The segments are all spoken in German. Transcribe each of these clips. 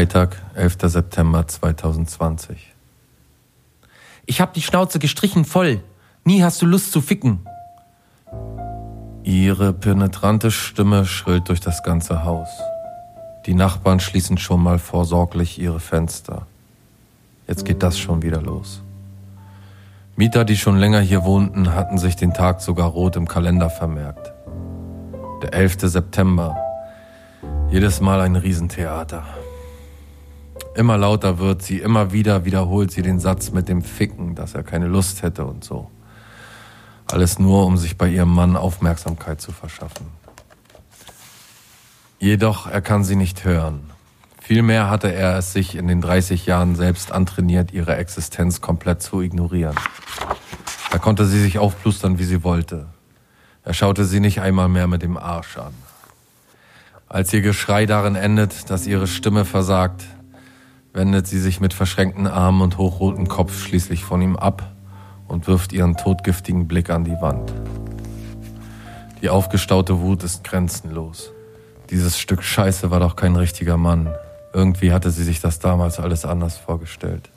Freitag, 11. September 2020. Ich hab die Schnauze gestrichen voll. Nie hast du Lust zu ficken. Ihre penetrante Stimme schrillt durch das ganze Haus. Die Nachbarn schließen schon mal vorsorglich ihre Fenster. Jetzt geht das schon wieder los. Mieter, die schon länger hier wohnten, hatten sich den Tag sogar rot im Kalender vermerkt. Der 11. September. Jedes Mal ein Riesentheater. Immer lauter wird sie, immer wieder wiederholt sie den Satz mit dem Ficken, dass er keine Lust hätte und so. Alles nur, um sich bei ihrem Mann Aufmerksamkeit zu verschaffen. Jedoch er kann sie nicht hören. Vielmehr hatte er es sich in den 30 Jahren selbst antrainiert, ihre Existenz komplett zu ignorieren. Da konnte sie sich aufplustern, wie sie wollte. Er schaute sie nicht einmal mehr mit dem Arsch an. Als ihr Geschrei darin endet, dass ihre Stimme versagt, wendet sie sich mit verschränkten Armen und hochrotem Kopf schließlich von ihm ab und wirft ihren todgiftigen Blick an die Wand. Die aufgestaute Wut ist grenzenlos. Dieses Stück Scheiße war doch kein richtiger Mann. Irgendwie hatte sie sich das damals alles anders vorgestellt.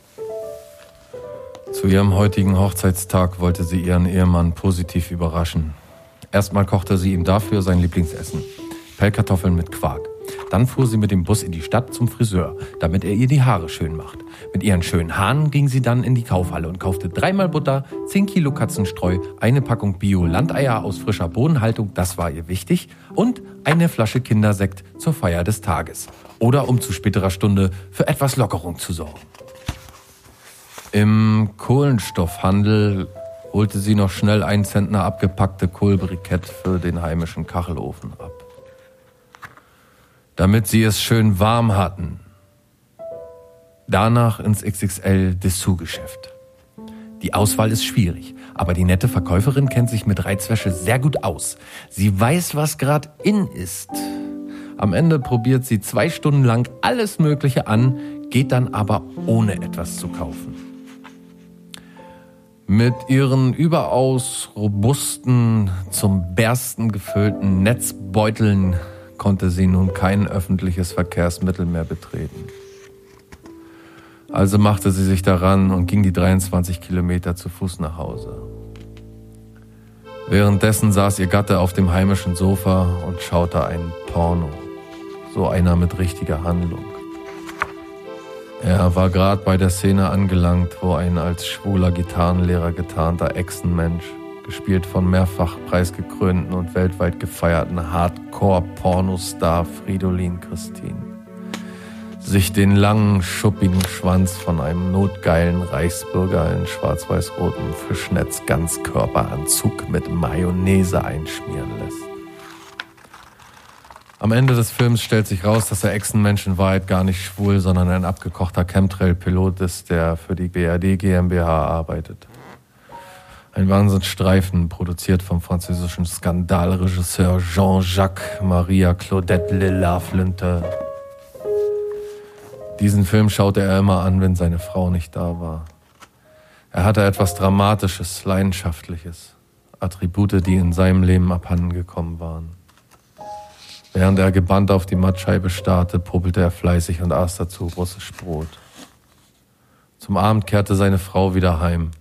Zu ihrem heutigen Hochzeitstag wollte sie ihren Ehemann positiv überraschen. Erstmal kochte sie ihm dafür sein Lieblingsessen. Pellkartoffeln mit Quark. Dann fuhr sie mit dem Bus in die Stadt zum Friseur, damit er ihr die Haare schön macht. Mit ihren schönen Haaren ging sie dann in die Kaufhalle und kaufte dreimal Butter, 10 Kilo Katzenstreu, eine Packung Bio-Landeier aus frischer Bodenhaltung, das war ihr wichtig, und eine Flasche Kindersekt zur Feier des Tages. Oder um zu späterer Stunde für etwas Lockerung zu sorgen. Im Kohlenstoffhandel holte sie noch schnell ein Zentner abgepackte Kohlbrikett für den heimischen Kachelofen ab damit sie es schön warm hatten. Danach ins XXL Dessous-Geschäft. Die Auswahl ist schwierig, aber die nette Verkäuferin kennt sich mit Reizwäsche sehr gut aus. Sie weiß, was gerade in ist. Am Ende probiert sie zwei Stunden lang alles Mögliche an, geht dann aber ohne etwas zu kaufen. Mit ihren überaus robusten, zum Bersten gefüllten Netzbeuteln konnte sie nun kein öffentliches Verkehrsmittel mehr betreten. Also machte sie sich daran und ging die 23 Kilometer zu Fuß nach Hause. Währenddessen saß ihr Gatte auf dem heimischen Sofa und schaute einen Porno. So einer mit richtiger Handlung. Er war gerade bei der Szene angelangt, wo ein als schwuler Gitarrenlehrer getarnter Echsenmensch gespielt von mehrfach preisgekrönten und weltweit gefeierten Hardcore-Pornostar Fridolin Christine, sich den langen, schuppigen Schwanz von einem notgeilen Reichsbürger in schwarz-weiß-rotem Fischnetz-Ganzkörperanzug mit Mayonnaise einschmieren lässt. Am Ende des Films stellt sich raus, dass der Echsenmensch in Wahrheit gar nicht schwul, sondern ein abgekochter Chemtrail-Pilot ist, der für die BRD GmbH arbeitet. Ein Wahnsinnsstreifen, produziert vom französischen Skandalregisseur Jean-Jacques Maria Claudette Lilla Flinte. Diesen Film schaute er immer an, wenn seine Frau nicht da war. Er hatte etwas Dramatisches, Leidenschaftliches, Attribute, die in seinem Leben abhandengekommen waren. Während er gebannt auf die Mattscheibe starrte, poppelte er fleißig und aß dazu russisch Brot. Zum Abend kehrte seine Frau wieder heim.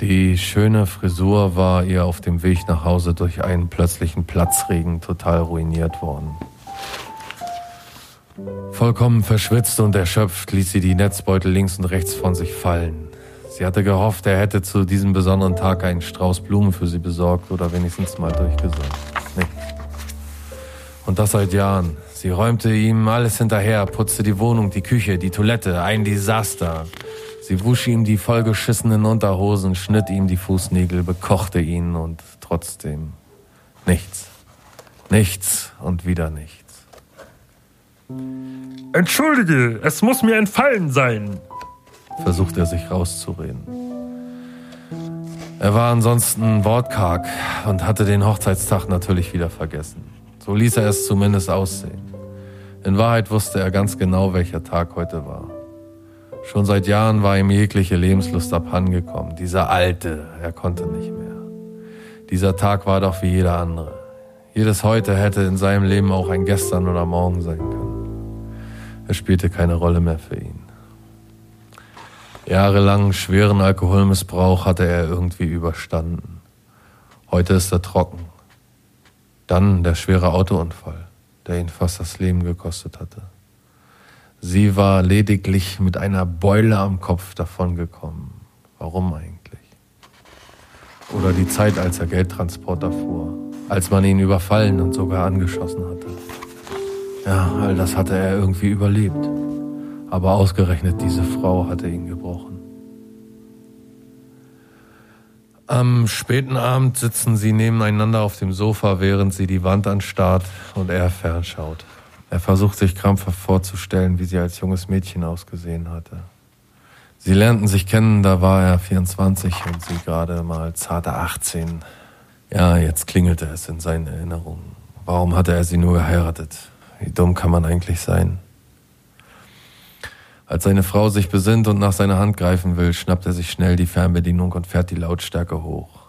Die schöne Frisur war ihr auf dem Weg nach Hause durch einen plötzlichen Platzregen total ruiniert worden. Vollkommen verschwitzt und erschöpft ließ sie die Netzbeutel links und rechts von sich fallen. Sie hatte gehofft, er hätte zu diesem besonderen Tag einen Strauß Blumen für sie besorgt oder wenigstens mal durchgesagt. Nee. Und das seit Jahren. Sie räumte ihm alles hinterher, putzte die Wohnung, die Küche, die Toilette, ein Desaster. Sie wusch ihm die vollgeschissenen Unterhosen, schnitt ihm die Fußnägel, bekochte ihn und trotzdem nichts. Nichts und wieder nichts. Entschuldige, es muss mir entfallen sein, versucht er sich rauszureden. Er war ansonsten wortkarg und hatte den Hochzeitstag natürlich wieder vergessen. So ließ er es zumindest aussehen. In Wahrheit wusste er ganz genau, welcher Tag heute war. Schon seit Jahren war ihm jegliche Lebenslust abhandengekommen. Dieser alte, er konnte nicht mehr. Dieser Tag war doch wie jeder andere. Jedes Heute hätte in seinem Leben auch ein Gestern oder Morgen sein können. Es spielte keine Rolle mehr für ihn. Jahrelang schweren Alkoholmissbrauch hatte er irgendwie überstanden. Heute ist er trocken. Dann der schwere Autounfall, der ihn fast das Leben gekostet hatte. Sie war lediglich mit einer Beule am Kopf davongekommen. Warum eigentlich? Oder die Zeit, als er Geldtransporter fuhr, als man ihn überfallen und sogar angeschossen hatte. Ja, all das hatte er irgendwie überlebt. Aber ausgerechnet diese Frau hatte ihn gebrochen. Am späten Abend sitzen sie nebeneinander auf dem Sofa, während sie die Wand anstarrt und er fernschaut. Er versucht sich krampfhaft vorzustellen, wie sie als junges Mädchen ausgesehen hatte. Sie lernten sich kennen, da war er 24 und sie gerade mal zarte 18. Ja, jetzt klingelte es in seinen Erinnerungen. Warum hatte er sie nur geheiratet? Wie dumm kann man eigentlich sein? Als seine Frau sich besinnt und nach seiner Hand greifen will, schnappt er sich schnell die Fernbedienung und fährt die Lautstärke hoch.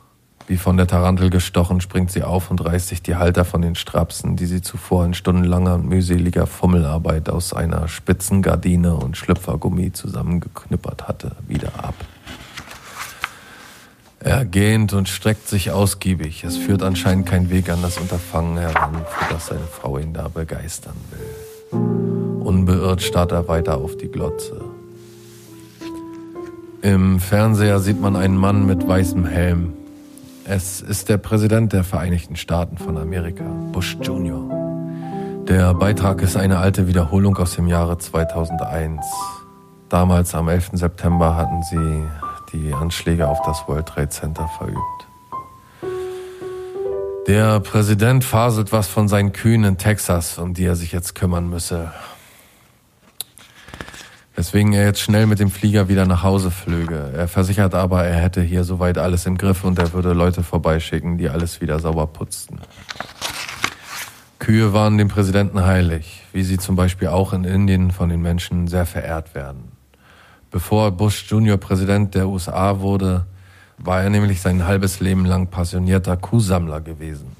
Wie von der Tarantel gestochen, springt sie auf und reißt sich die Halter von den Strapsen, die sie zuvor in stundenlanger und mühseliger Fummelarbeit aus einer spitzen Gardine und Schlüpfergummi zusammengeknippert hatte, wieder ab. Er gähnt und streckt sich ausgiebig. Es führt anscheinend kein Weg an das Unterfangen heran, für das seine Frau ihn da begeistern will. Unbeirrt starrt er weiter auf die Glotze. Im Fernseher sieht man einen Mann mit weißem Helm. Es ist der Präsident der Vereinigten Staaten von Amerika, Bush Jr. Der Beitrag ist eine alte Wiederholung aus dem Jahre 2001. Damals am 11. September hatten sie die Anschläge auf das World Trade Center verübt. Der Präsident faselt was von seinen Kühen in Texas, um die er sich jetzt kümmern müsse. Weswegen er jetzt schnell mit dem Flieger wieder nach Hause flöge. Er versichert aber, er hätte hier soweit alles im Griff und er würde Leute vorbeischicken, die alles wieder sauber putzten. Kühe waren dem Präsidenten heilig, wie sie zum Beispiel auch in Indien von den Menschen sehr verehrt werden. Bevor Bush Junior Präsident der USA wurde, war er nämlich sein halbes Leben lang passionierter Kuhsammler gewesen.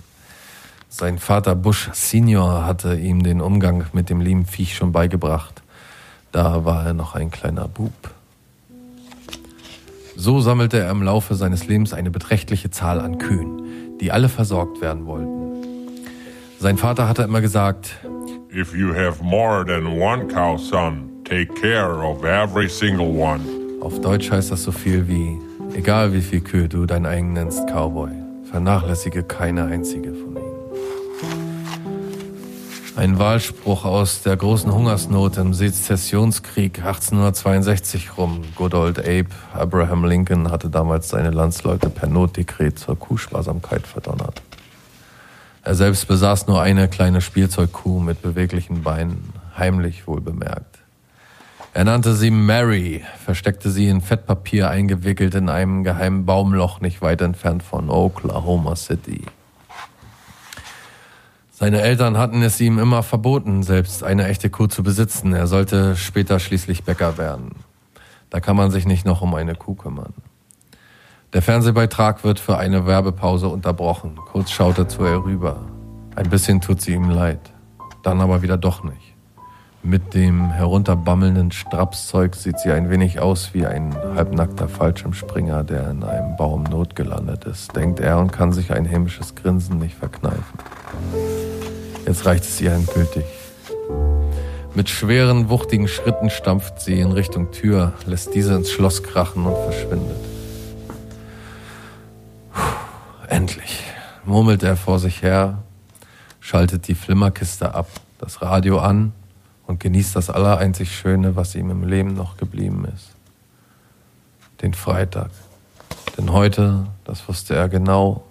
Sein Vater Bush Senior hatte ihm den Umgang mit dem lieben Viech schon beigebracht. Da war er noch ein kleiner Bub. So sammelte er im Laufe seines Lebens eine beträchtliche Zahl an Kühen, die alle versorgt werden wollten. Sein Vater hatte immer gesagt, If you have more than one cow, son, take care of every single one. Auf Deutsch heißt das so viel wie, egal wie viel Kühe du dein eigen nennst, Cowboy, vernachlässige keine einzige von. Ein Wahlspruch aus der großen Hungersnot im Sezessionskrieg 1862 rum. Good old Abe Abraham Lincoln hatte damals seine Landsleute per Notdekret zur Kuhsparsamkeit verdonnert. Er selbst besaß nur eine kleine Spielzeugkuh mit beweglichen Beinen, heimlich wohl bemerkt. Er nannte sie Mary, versteckte sie in Fettpapier eingewickelt in einem geheimen Baumloch nicht weit entfernt von Oklahoma City. Seine Eltern hatten es ihm immer verboten, selbst eine echte Kuh zu besitzen. Er sollte später schließlich Bäcker werden. Da kann man sich nicht noch um eine Kuh kümmern. Der Fernsehbeitrag wird für eine Werbepause unterbrochen. Kurz schaut er zu ihr rüber. Ein bisschen tut sie ihm leid. Dann aber wieder doch nicht. Mit dem herunterbammelnden Strapszeug sieht sie ein wenig aus wie ein halbnackter Fallschirmspringer, der in einem Baum notgelandet ist, denkt er und kann sich ein hämisches Grinsen nicht verkneifen. Jetzt reicht es ihr endgültig. Mit schweren, wuchtigen Schritten stampft sie in Richtung Tür, lässt diese ins Schloss krachen und verschwindet. Puh, endlich, murmelt er vor sich her, schaltet die Flimmerkiste ab, das Radio an und genießt das allereinzig Schöne, was ihm im Leben noch geblieben ist. Den Freitag. Denn heute, das wusste er genau,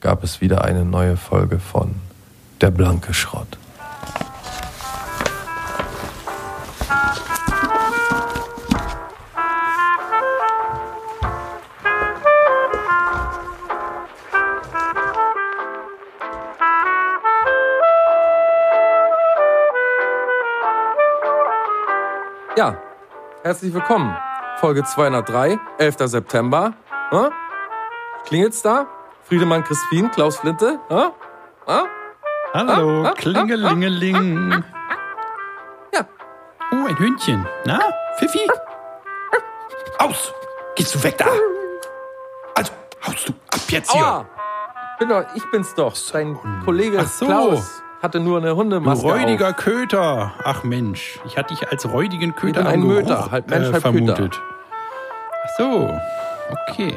gab es wieder eine neue Folge von der blanke Schrott. Ja, herzlich willkommen. Folge 203, 11. September. Hm? Klingelt's da? Friedemann Crispin, Klaus Flinte? Hm? Hm? Hallo, Klingelingeling. Ja, ein Hündchen. Na, Pfiffi? Aus! Gehst du weg da? Also, haust du ab jetzt hier. Aua! Bin doch, ich bin's doch. Dein Kollege so. Klaus hatte nur eine Du Hundemaske räudiger auf. Köter. Ach Mensch, ich hatte dich als räudigen Köter ein Möter, halb Mensch, äh, halb vermutet. Ach so, okay.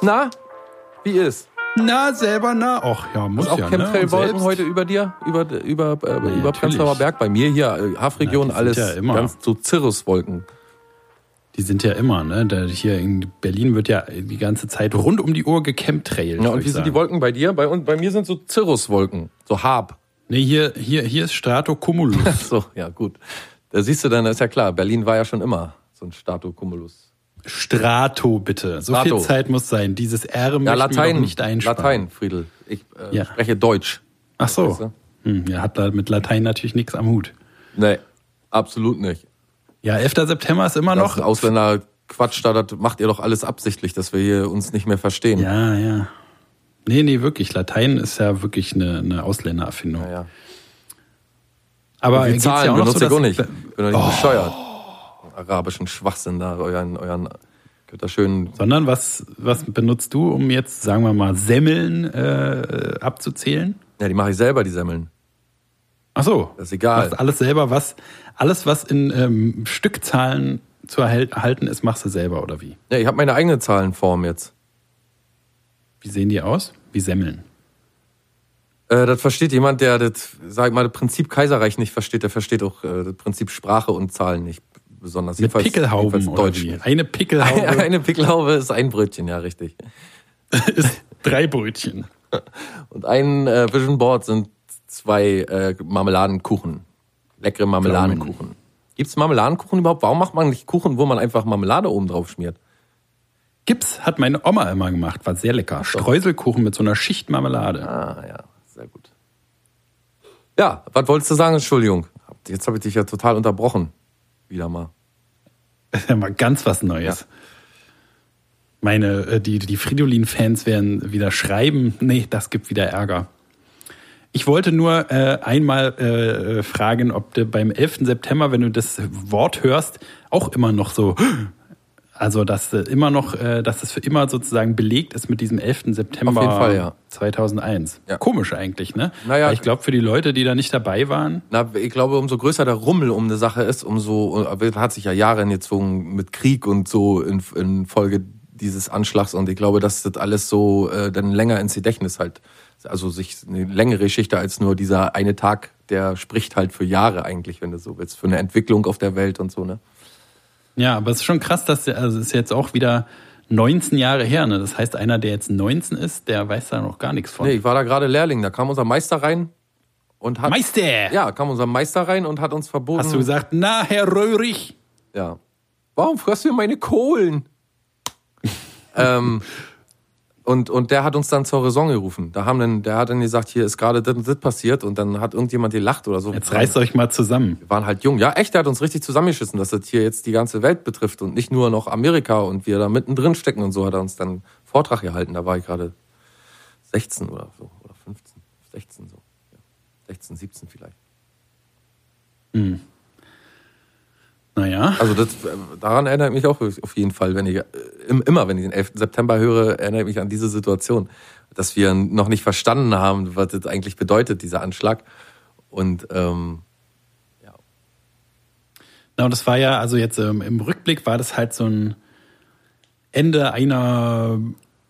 Na, wie ist? Na, selber na. Ach ja, muss Ist auch ja, Chemtrail ne? Und Wolken selbst- heute über dir? Über, über, äh, über natürlich. Prenzlauer Berg? Bei mir hier, äh, Hafregion, alles ja immer. ganz so Cirruswolken. Die sind ja immer, ne? Da hier in Berlin wird ja die ganze Zeit rund um die Uhr gechemtrailt. Ja, und wie sind die. Wolken bei dir? Bei, und bei mir sind so Cirruswolken, so Hab. Nee, hier, hier, hier ist Stratocumulus. So, ja, gut. Da siehst du dann, ist ja klar, Berlin war ja schon immer so ein Stratocumulus. Strato, bitte. So Strato. viel Zeit muss sein. Dieses R Ja, Latein, nicht einsparen. Latein, Friedel. Ich äh, Ja. spreche Deutsch. Ach so. Weißt du? Hm, ja, hat da mit Latein natürlich nichts am Hut. Nee, absolut nicht. Ja, 11. September ist immer Das noch. Ausländer Quatsch, da das macht ihr doch alles absichtlich, dass wir hier uns nicht mehr verstehen. Ja, ja. Nee, nee, wirklich. Latein ist ja wirklich eine, eine Ausländererfindung. Ja, ja. Aber die geht's ja Zahlen auch noch benutzt so, gar dass- nicht. Bin doch nicht bescheuert. Arabischen Schwachsinn da, euren, euren, schön, Sondern was, was benutzt du, um jetzt, sagen wir mal, Semmeln äh, abzuzählen? ja, die mache ich selber, die Semmeln. Ach so. Das ist egal. Machst alles selber, was, alles, was in ähm, Stückzahlen zu erhalten ist, machst du selber, oder wie? Ja, ich habe meine eigene Zahlenform jetzt. Wie sehen die aus? Wie Semmeln. Äh, das versteht jemand, der das, sag ich mal, das Prinzip Kaiserreich nicht versteht, der versteht auch äh, das Prinzip Sprache und Zahlen nicht besonders. Mit Jedenfalls- Pickelhauben jedenfalls Deutsch wie? Eine Pickelhaube Eine Pickelhaube ist ein Brötchen, ja, richtig. ist drei Brötchen. Und ein äh, Vision Board sind zwei äh, Marmeladenkuchen. Leckere Marmeladenkuchen. Gibt's Marmeladenkuchen überhaupt? Warum macht man nicht Kuchen, wo man einfach Marmelade oben drauf schmiert? Gips hat meine Oma immer gemacht, war sehr lecker. Streuselkuchen mit so einer Schicht Marmelade. Ah, ja, sehr gut. Ja, was wolltest du sagen? Entschuldigung. Jetzt habe ich dich ja total unterbrochen. Wieder mal. Das ist ja mal ganz was Neues. Meine, äh, die, die Fridolin-Fans werden wieder schreiben, nee, das gibt wieder Ärger. Ich wollte nur äh, einmal äh, fragen, ob du beim 11. September, wenn du das Wort hörst, auch immer noch so, also dass du immer noch, äh, dass das für immer sozusagen belegt ist mit diesem 11. September Auf jeden Fall, ja. 2001. Ja. Komisch eigentlich, ne? Naja, Weil ich glaube, für die Leute, die da nicht dabei waren, Na, ich glaube, umso größer der Rummel um eine Sache ist, umso aber hat sich ja Jahre hingezogen mit Krieg und so in, in Folge dieses Anschlags und ich glaube, dass das alles so äh, dann länger ins Gedächtnis halt, also sich eine längere Geschichte als nur dieser eine Tag, der spricht halt für Jahre eigentlich, wenn du so willst, für eine Entwicklung auf der Welt und so, ne? Ja, aber es ist schon krass, dass der, also es ist jetzt auch wieder 19 Jahre her, ne? Das heißt, einer, der jetzt 19 ist, der weiß da noch gar nichts von. Nee, ich war da gerade Lehrling, da kam unser Meister rein und hat Meister! Ja, kam unser Meister rein und hat uns verboten. Hast du gesagt, na, Herr Röhrig? Ja. Warum frisst du meine Kohlen? ähm, und, und der hat uns dann zur Raison gerufen. Da haben dann, der hat dann gesagt, hier ist gerade das, und das passiert und dann hat irgendjemand gelacht oder so. Jetzt reißt euch mal zusammen. Wir waren halt jung. Ja, echt, der hat uns richtig zusammengeschissen, dass das hier jetzt die ganze Welt betrifft und nicht nur noch Amerika und wir da mittendrin stecken und so hat er uns dann einen Vortrag gehalten. Da war ich gerade 16 oder so, oder 15, 16 so. Ja. 16, 17 vielleicht. Naja, Also das, äh, daran erinnert mich auch auf jeden Fall, wenn ich äh, im- immer, wenn ich den 11. September höre, erinnere ich mich an diese Situation, dass wir noch nicht verstanden haben, was das eigentlich bedeutet, dieser Anschlag. Und ähm, na, und das war ja, also jetzt ähm, im Rückblick war das halt so ein Ende einer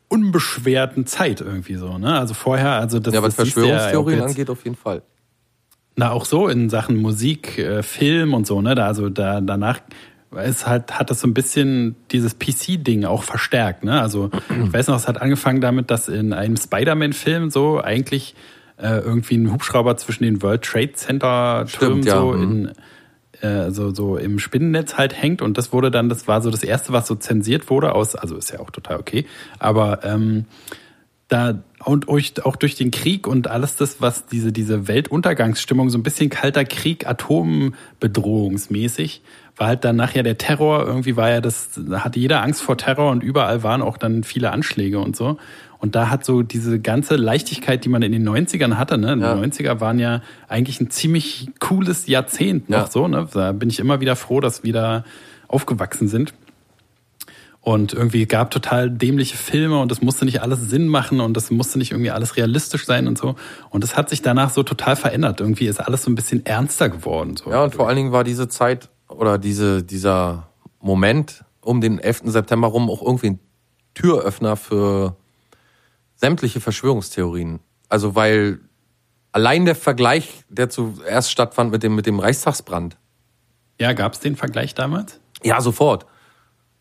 unbeschwerten Zeit irgendwie so, ne? Also vorher, also das ja, was ja Verschwörungstheorien jetzt- angeht, auf jeden Fall. Na, auch so in Sachen Musik, äh, Film und so, ne? Da, also da, danach ist halt, hat das so ein bisschen dieses PC-Ding auch verstärkt, ne? Also, ich weiß noch, es hat angefangen damit, dass in einem Spider-Man-Film so eigentlich äh, irgendwie ein Hubschrauber zwischen den World Trade Center-Türmen ja, so mhm. in äh, so, so im Spinnennetz halt hängt und das wurde dann, das war so das erste, was so zensiert wurde aus, also ist ja auch total okay, aber ähm, da und euch auch durch den Krieg und alles das, was diese, diese Weltuntergangsstimmung, so ein bisschen kalter Krieg, atombedrohungsmäßig, war halt dann nachher der Terror, irgendwie war ja das, da hatte jeder Angst vor Terror und überall waren auch dann viele Anschläge und so. Und da hat so diese ganze Leichtigkeit, die man in den 90ern hatte, ne? Ja. Die 90er waren ja eigentlich ein ziemlich cooles Jahrzehnt noch Ja. so, ne? Da bin ich immer wieder froh, dass wir da aufgewachsen sind. Und irgendwie gab total dämliche Filme und das musste nicht alles Sinn machen und das musste nicht irgendwie alles realistisch sein und so. Und das hat sich danach so total verändert. Irgendwie ist alles so ein bisschen ernster geworden. So. Ja, und vor allen Dingen war diese Zeit oder diese, dieser Moment um den 11. September rum auch irgendwie ein Türöffner für sämtliche Verschwörungstheorien. Also weil allein der Vergleich, der zuerst stattfand mit dem, mit dem Reichstagsbrand, Ja, gab es den Vergleich damals? Ja, sofort.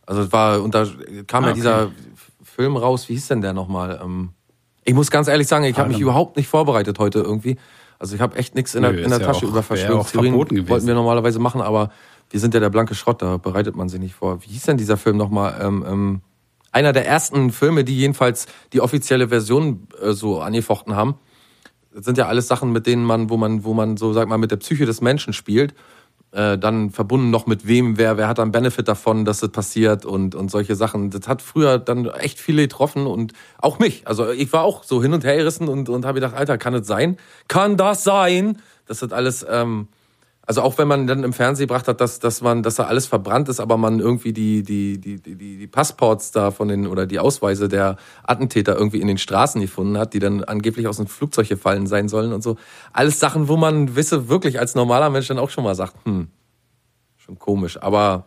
Also es war, und da kam Ah, ja dieser Film raus, wie hieß denn der nochmal? Ähm, ich muss ganz ehrlich sagen, ich habe mich Harlem. überhaupt nicht vorbereitet heute irgendwie. Also ich habe echt nichts in der, Nö, in der ist ja Tasche auch- über Verschwörungstheorien. gewesen. Wollten wir normalerweise machen, aber wir sind ja der blanke Schrott, da bereitet man sich nicht vor. Wie hieß denn dieser Film nochmal? Ähm, ähm, einer der ersten Filme, die jedenfalls die offizielle Version äh, so angefochten haben. Das sind ja alles Sachen, mit denen man, wo man, wo man so, sag mal, mit der Psyche des Menschen spielt. Äh, dann verbunden noch mit wem, wer, wer hat einen Benefit davon, dass das passiert und, und solche Sachen. Das hat früher dann echt viele getroffen und auch mich. Also ich war auch so hin und her gerissen und, und habe gedacht, Alter, kann das sein? Kann das sein? Das hat alles, ähm, also auch wenn man dann im Fernsehen gebracht hat, dass, dass man, dass da alles verbrannt ist, aber man irgendwie die, die, die, die, die Passports da von den oder die Ausweise der Attentäter irgendwie in den Straßen gefunden hat, die dann angeblich aus dem Flugzeug gefallen sein sollen und so. Alles Sachen, wo man wisse, wirklich als normaler Mensch dann auch schon mal sagt, hm, schon komisch. Aber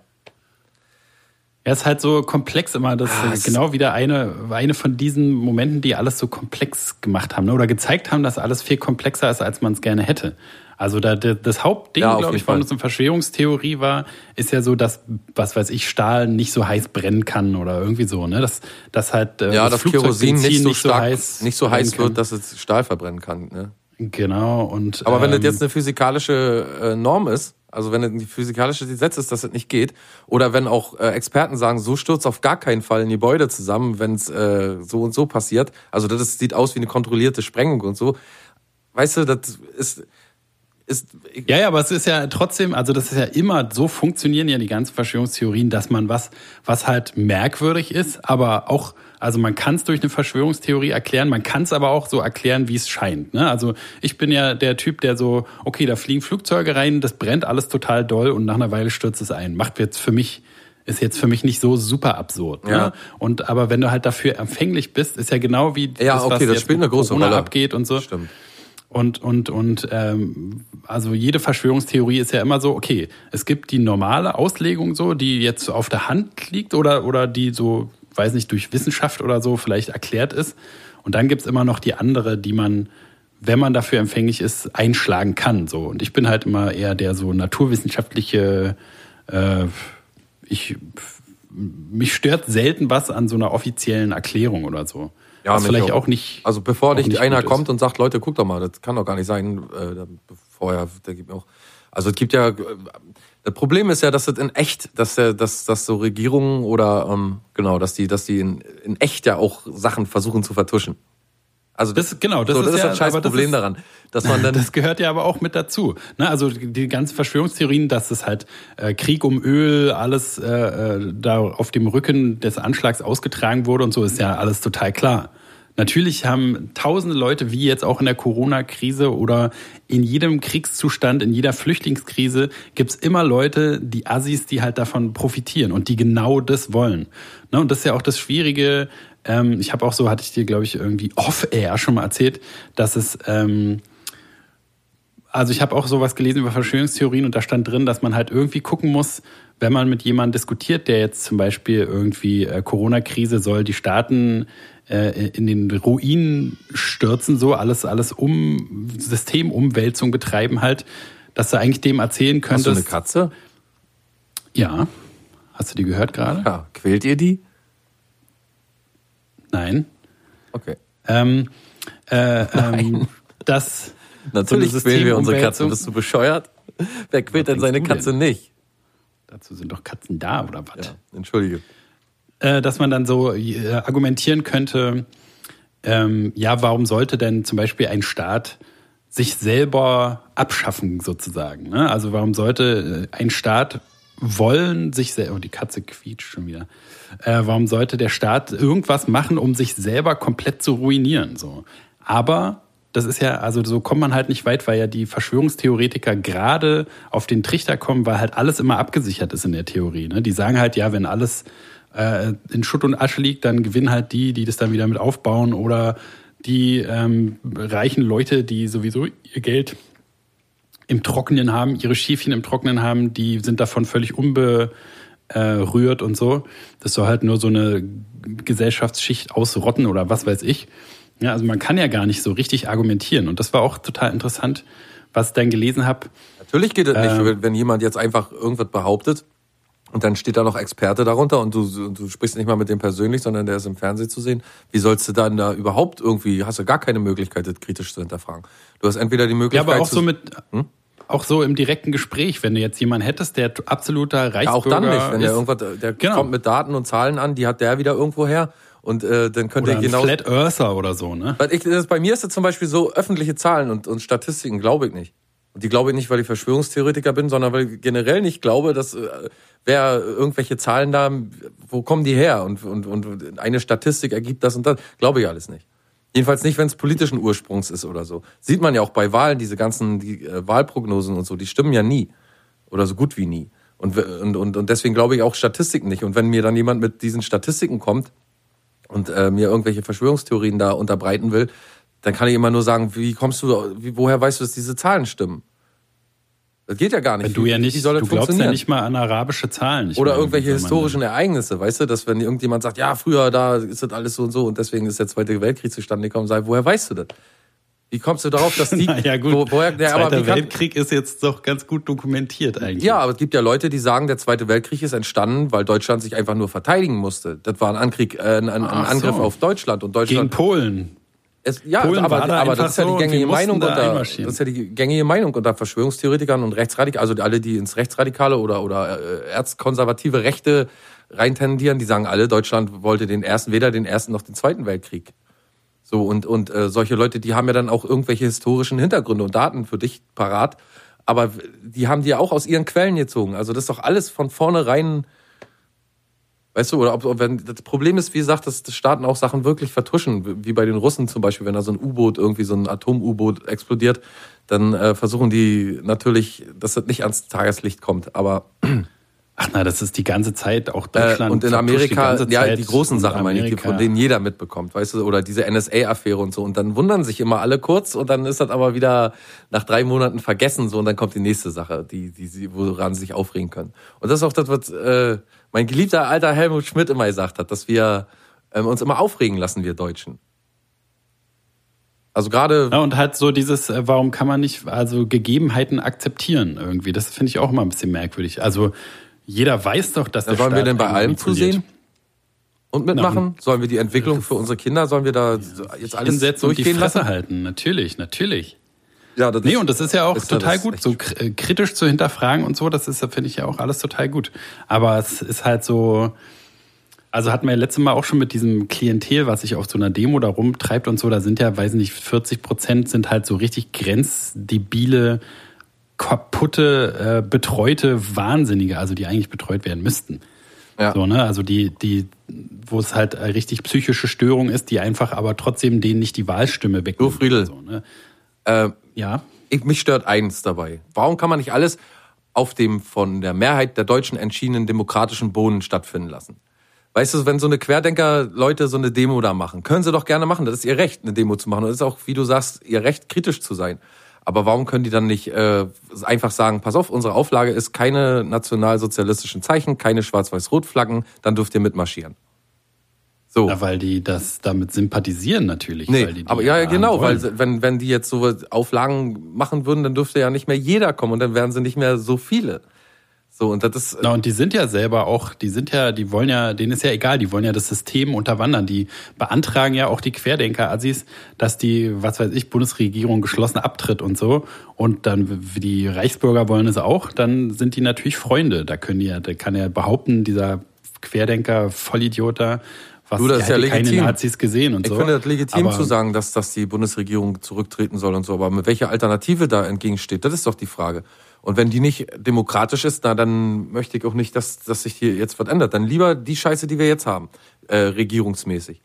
Ja, ist halt so komplex immer. Das Ah, ist genau wieder eine, eine von diesen Momenten, die alles so komplex gemacht haben ne? oder gezeigt haben, dass alles viel komplexer ist, als man es gerne hätte. Also da, da, das Hauptding, Ja, glaube ich, das eine Verschwörungstheorie war, ist ja so, dass, was weiß ich, Stahl nicht so heiß brennen kann oder irgendwie so. Ne? Dass, dass halt äh, ja, das Flugzeugbenzin Kerosin nicht so stark, heiß nicht so heiß wird, dass es Stahl verbrennen kann. Ne? Genau. Und, Aber wenn ähm, das jetzt eine physikalische äh, Norm ist, also wenn das ein physikalisches Gesetz ist, dass das nicht geht, oder wenn auch äh, Experten sagen, so stürzt auf gar keinen Fall ein Gebäude zusammen, wenn es äh, so und so passiert, also das ist, sieht aus wie eine kontrollierte Sprengung und so, weißt du, das ist, ist Ja, ja, aber es ist ja trotzdem, also das ist ja immer, so funktionieren ja die ganzen Verschwörungstheorien, dass man was, was halt merkwürdig ist, aber auch, also man kann es durch eine Verschwörungstheorie erklären, man kann es aber auch so erklären, wie es scheint. Ne? Also ich bin ja der Typ, der so, okay, da fliegen Flugzeuge rein, das brennt alles total doll und nach einer Weile stürzt es ein. Macht jetzt für mich ist jetzt für mich nicht so super absurd. Ne? Ja. Und aber wenn du halt dafür empfänglich bist, ist ja genau wie Ja, okay, das jetzt spielt eine große Corona Rolle. abgeht und so. Stimmt. Und, und, und ähm, also jede Verschwörungstheorie ist ja immer so, okay, es gibt die normale Auslegung so, die jetzt auf der Hand liegt oder, oder die so, weiß nicht, durch Wissenschaft oder so vielleicht erklärt ist. Und dann gibt's immer noch die andere, die man, wenn man dafür empfänglich ist, einschlagen kann. So. Und ich bin halt immer eher der so naturwissenschaftliche, äh, ich mich stört selten was an so einer offiziellen Erklärung oder so. Ja, mich vielleicht auch, nicht. Also bevor auch nicht, nicht einer gut ist. kommt und sagt, Leute, guck doch mal, das kann doch gar nicht sein, äh, vorher, der gibt mir auch. Also es gibt ja, äh, das Problem ist ja, dass das in echt, dass dass, dass so Regierungen oder ähm, genau, dass die, dass die in, in echt ja auch Sachen versuchen zu vertuschen. Also Das- genau, das so, ist das ist ja- das scheiß aber das Problem ist- daran, dass man dann Das gehört ja aber auch mit dazu. Ne? Also die ganzen Verschwörungstheorien, dass es halt äh, Krieg um Öl, alles äh, äh, da auf dem Rücken des Anschlags ausgetragen wurde und so, ist ja alles total klar. Natürlich haben tausende Leute, wie jetzt auch in der Corona-Krise oder in jedem Kriegszustand, in jeder Flüchtlingskrise, gibt's immer Leute, die Assis, die halt davon profitieren und die genau das wollen. Ne? Und das ist ja auch das Schwierige. Ähm, ich habe auch so, hatte ich dir, glaube ich, irgendwie off-air schon mal erzählt, dass es... Ähm, also ich habe auch sowas gelesen über Verschwörungstheorien und da stand drin, dass man halt irgendwie gucken muss, wenn man mit jemandem diskutiert, der jetzt zum Beispiel irgendwie äh, Corona-Krise soll die Staaten äh, in den Ruinen stürzen, so alles, alles um Systemumwälzung betreiben halt, dass du eigentlich dem erzählen hast du eine könntest. Katze? ja. Hast du die gehört gerade? Ja, quält ihr die? Nein. Okay. Ähm, äh, ähm, das Natürlich quälen wir unsere Katzen. Systemumwälzung- Bist du bescheuert? Wer quält denn seine Katze nicht? Dazu sind doch Katzen da oder was? Ja, entschuldige. Äh, dass man dann so äh, argumentieren könnte, ähm, ja, warum sollte denn zum Beispiel ein Staat sich selber abschaffen sozusagen? Ne? Also warum sollte äh, ein Staat wollen sich selber, oh, die Katze quietscht schon wieder. Äh, warum sollte der Staat irgendwas machen, um sich selber komplett zu ruinieren? So. Aber das ist ja, also so kommt man halt nicht weit, weil ja die Verschwörungstheoretiker gerade auf den Trichter kommen, weil halt alles immer abgesichert ist in der Theorie. Ne? Die sagen halt, ja, wenn alles äh, in Schutt und Asche liegt, dann gewinnen halt die, die das dann wieder mit aufbauen oder die ähm, reichen Leute, die sowieso ihr Geld im Trockenen haben, ihre Schäfchen im Trockenen haben, die sind davon völlig unberührt und so. Das soll halt nur so eine Gesellschaftsschicht ausrotten oder was weiß ich. Ja, also man kann ja gar nicht so richtig argumentieren. Und das war auch total interessant, was ich dann gelesen habe. Natürlich geht ähm, nicht, wenn jemand jetzt einfach irgendwas behauptet und dann steht da noch Experte darunter und du, du sprichst nicht mal mit dem persönlich, sondern der ist im Fernsehen zu sehen. Wie sollst du dann da überhaupt irgendwie, hast du gar keine Möglichkeit, das kritisch zu hinterfragen. Du hast entweder die Möglichkeit. Ja, aber auch so mit, hm? auch so im direkten Gespräch, wenn du jetzt jemanden hättest, der absoluter Reichsbürger ja, auch dann nicht, wenn ist. der irgendwas, der genau. kommt mit Daten und Zahlen an, die hat der wieder irgendwo her. Und äh, dann könnte oder genau. Flat Earther oder so, ne? Weil ich, das, bei mir ist das zum Beispiel so, öffentliche Zahlen und, und Statistiken glaube ich nicht. Die glaube ich nicht, weil ich Verschwörungstheoretiker bin, sondern weil ich generell nicht glaube, dass äh, wer irgendwelche Zahlen da, wo kommen die her? Und, und, und eine Statistik ergibt das und das. Glaube ich alles nicht. Jedenfalls nicht, wenn es politischen Ursprungs ist oder so. Sieht man ja auch bei Wahlen, diese ganzen die, äh, Wahlprognosen und so, die stimmen ja nie. Oder so gut wie nie. Und, und, und, und deswegen glaube ich auch Statistiken nicht. Und wenn mir dann jemand mit diesen Statistiken kommt und äh, mir irgendwelche Verschwörungstheorien da unterbreiten will, dann kann ich immer nur sagen, wie kommst du, wie, woher weißt du, dass diese Zahlen stimmen? Das geht ja gar nicht. Du ja nicht, wie soll das du glaubst ja nicht mal an arabische Zahlen. Ich Oder meine, irgendwelche historischen Ereignisse, weißt du, dass wenn irgendjemand sagt, ja, früher da ist das alles so und so und deswegen ist der Zweite Weltkrieg zustande gekommen, sei, woher weißt du das? Wie kommst du darauf, dass die, ja, gut. Wo, woher, ja, Zweiter aber Weltkrieg ist jetzt doch ganz gut dokumentiert eigentlich. Ja, aber es gibt ja Leute, die sagen, der Zweite Weltkrieg ist entstanden, weil Deutschland sich einfach nur verteidigen musste. Das war ein, Ankrieg, äh, ein, ein, ein Angriff so. auf Deutschland und Deutschland. Gegen Polen. Es, ja, Polen aber, da aber das ist ja die gängige Meinung da unter, das ist ja die gängige Meinung unter Verschwörungstheoretikern und Rechtsradikalen, also alle, die ins Rechtsradikale oder, oder äh, erzkonservative Rechte reintendieren, die sagen alle, Deutschland wollte den ersten, weder den ersten noch den zweiten Weltkrieg. So, und, und äh, solche Leute, die haben ja dann auch irgendwelche historischen Hintergründe und Daten für dich parat, aber die haben die ja auch aus ihren Quellen gezogen. Also das ist doch alles von vornherein Weißt du, oder ob, ob wenn das Problem ist, wie gesagt, dass, Staaten auch Sachen wirklich vertuschen, wie bei den Russen zum Beispiel, wenn da so ein U-Boot, irgendwie so ein Atom-U-Boot explodiert, dann äh, versuchen die natürlich, dass das nicht ans Tageslicht kommt. Aber Ach na, das ist die ganze Zeit auch Deutschland. Äh, und in Amerika, die ja, die großen Sachen meine ich, die, von denen jeder mitbekommt, weißt du, oder diese NSA-Affäre und so. Und dann wundern sich immer alle kurz und dann ist das aber wieder nach drei Monaten vergessen so und dann kommt die nächste Sache, die, die, woran sie sich aufregen können. Und das ist auch das, was äh, mein geliebter alter Helmut Schmidt immer gesagt hat, dass wir ähm, uns immer aufregen lassen, wir Deutschen. Also gerade. Ja, und halt so dieses, äh, warum kann man nicht, also Gegebenheiten akzeptieren irgendwie? Das finde ich auch immer ein bisschen merkwürdig. Also jeder weiß doch, dass ja, der Sollen Staat wir denn bei allem zusehen? Und mitmachen? Sollen wir die Entwicklung für unsere Kinder, sollen wir da jetzt alles hinsetzen und die Fresse lassen? halten? Natürlich, natürlich. Ja, das nee, und das ist ja auch ist total gut, so äh, kritisch zu hinterfragen und so, das ist, finde ich ja auch alles total gut. Aber es ist halt so, also hatten wir ja letztes Mal auch schon mit diesem Klientel, was sich auf so einer Demo da rumtreibt und so, da sind ja, weiß nicht, 40 Prozent sind halt so richtig grenzdebile kaputte, äh, betreute Wahnsinnige, also die eigentlich betreut werden müssten. Ja. So, ne? Also die, die, wo es halt richtig psychische Störung ist, die einfach aber trotzdem denen nicht die Wahlstimme wegnehmen. Du Friedel, so, ne? äh, ja. Ich, mich stört eins dabei. Warum kann man nicht alles auf dem von der Mehrheit der Deutschen entschiedenen demokratischen Boden stattfinden lassen? Weißt du, wenn so eine Querdenker-Leute so eine Demo da machen, können sie doch gerne machen. Das ist ihr Recht, eine Demo zu machen. Und das ist auch, wie du sagst, ihr Recht, kritisch zu sein. Aber warum können die dann nicht äh, einfach sagen, pass auf, unsere Auflage ist keine nationalsozialistischen Zeichen, keine Schwarz-Weiß-Rot-Flaggen, dann dürft ihr mitmarschieren. So. Ja, weil die das damit sympathisieren natürlich. Nee, die die aber ja, genau, wollen. weil wenn, wenn die jetzt so Auflagen machen würden, dann dürfte ja nicht mehr jeder kommen und dann wären sie nicht mehr so viele. So, und das ist. Na, und die sind ja selber auch, die sind ja, die wollen ja, denen ist ja egal, die wollen ja das System unterwandern. Die beantragen ja auch die Querdenker-Assis, dass die, was weiß ich, Bundesregierung geschlossen abtritt und so. Und dann, wie die Reichsbürger wollen es auch, dann sind die natürlich Freunde. Da können die ja, da kann er behaupten, dieser Querdenker, Vollidiot da, was Du, das ist ja hätte keine legitim. Nazis gesehen und Ich so. finde das legitim Aber zu sagen, dass, dass die Bundesregierung zurücktreten soll und so, aber mit welcher Alternative da entgegensteht, das ist doch die Frage. Und wenn die nicht demokratisch ist, na, dann möchte ich auch nicht, dass, dass sich hier jetzt was ändert. Dann lieber die Scheiße, die wir jetzt haben, äh, regierungsmäßig.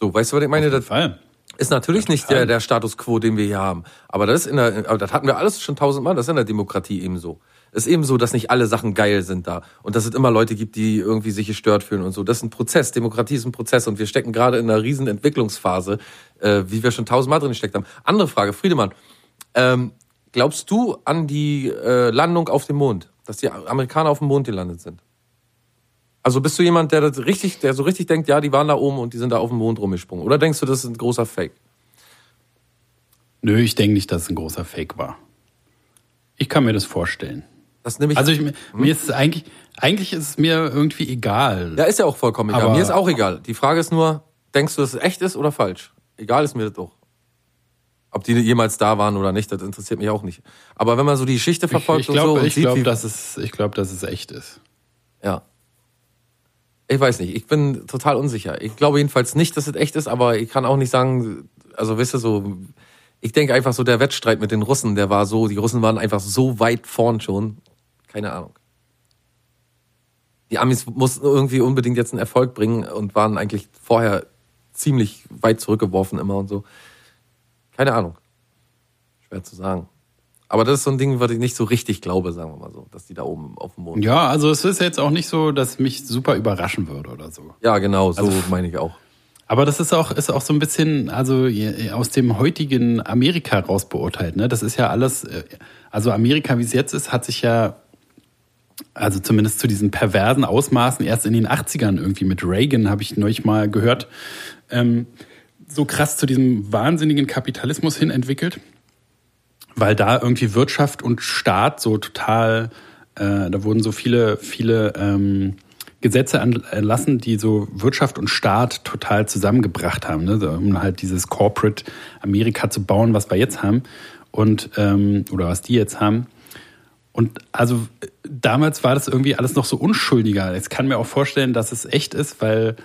So, weißt du, was ich meine? Auf jeden Das Fall. Ist natürlich nicht der, der Status quo, den wir hier haben. Aber das ist in der, aber das hatten wir alles schon tausendmal, das ist in der Demokratie eben so. Es ist eben so, dass nicht alle Sachen geil sind da. Und dass es immer Leute gibt, die irgendwie sich gestört fühlen und so. Das ist ein Prozess. Demokratie ist ein Prozess. Und wir stecken gerade in einer riesen Entwicklungsphase, äh, wie wir schon tausendmal drin gesteckt haben. Andere Frage, Friedemann. Ähm, glaubst du an die äh, Landung auf dem Mond? Dass die Amerikaner auf dem Mond gelandet sind? Also bist du jemand, der das richtig, der so richtig denkt, ja, die waren da oben und die sind da auf dem Mond rumgesprungen? Oder denkst du, das ist ein großer Fake? Nö, ich denke nicht, dass es ein großer Fake war. Ich kann mir das vorstellen. Das nehme ich. Also ich, mir ist es eigentlich, eigentlich ist es mir irgendwie egal. ja, ist ja auch vollkommen egal. Aber- mir ist auch egal. Die Frage ist nur, denkst du, dass es echt ist oder falsch? Egal ist mir das auch. Ob die jemals da waren oder nicht, das interessiert mich auch nicht. Aber wenn man so die Geschichte ich verfolgt ich und so und ich sieht, glaube, dass es, ich glaube, dass es echt ist. ja. Ich weiß nicht, ich bin total unsicher. Ich glaube jedenfalls nicht, dass es echt ist, aber ich kann auch nicht sagen, also weißt du so, ich denke einfach so, der Wettstreit mit den Russen, der war so, die Russen waren einfach so weit vorn schon. Keine Ahnung. Die Amis mussten irgendwie unbedingt jetzt einen Erfolg bringen und waren eigentlich vorher ziemlich weit zurückgeworfen immer und so. Keine Ahnung. Schwer zu sagen. Aber das ist so ein Ding, was ich nicht so richtig glaube, sagen wir mal so, dass die da oben auf dem Mond. Ja, also es ist jetzt auch nicht so, dass mich super überraschen würde oder so. Ja, genau, so Also- meine ich auch. Aber das ist auch, ist auch so ein bisschen, also aus dem heutigen Amerika raus beurteilt. Ne? Das ist ja alles, äh, also Amerika, wie es jetzt ist, hat sich ja, also zumindest zu diesen perversen Ausmaßen erst in den 80ern irgendwie mit Reagan, habe ich neulich mal gehört, ähm, so krass zu diesem wahnsinnigen Kapitalismus hin entwickelt, weil da irgendwie Wirtschaft und Staat so total, äh, da wurden so viele, viele ähm, Gesetze erlassen, die so Wirtschaft und Staat total zusammengebracht haben, ne? so, um halt dieses Corporate Amerika zu bauen, was wir jetzt haben und ähm, oder was die jetzt haben. Und also äh, damals war das irgendwie alles noch so unschuldiger. Jetzt kann mir auch vorstellen, dass es echt ist, weil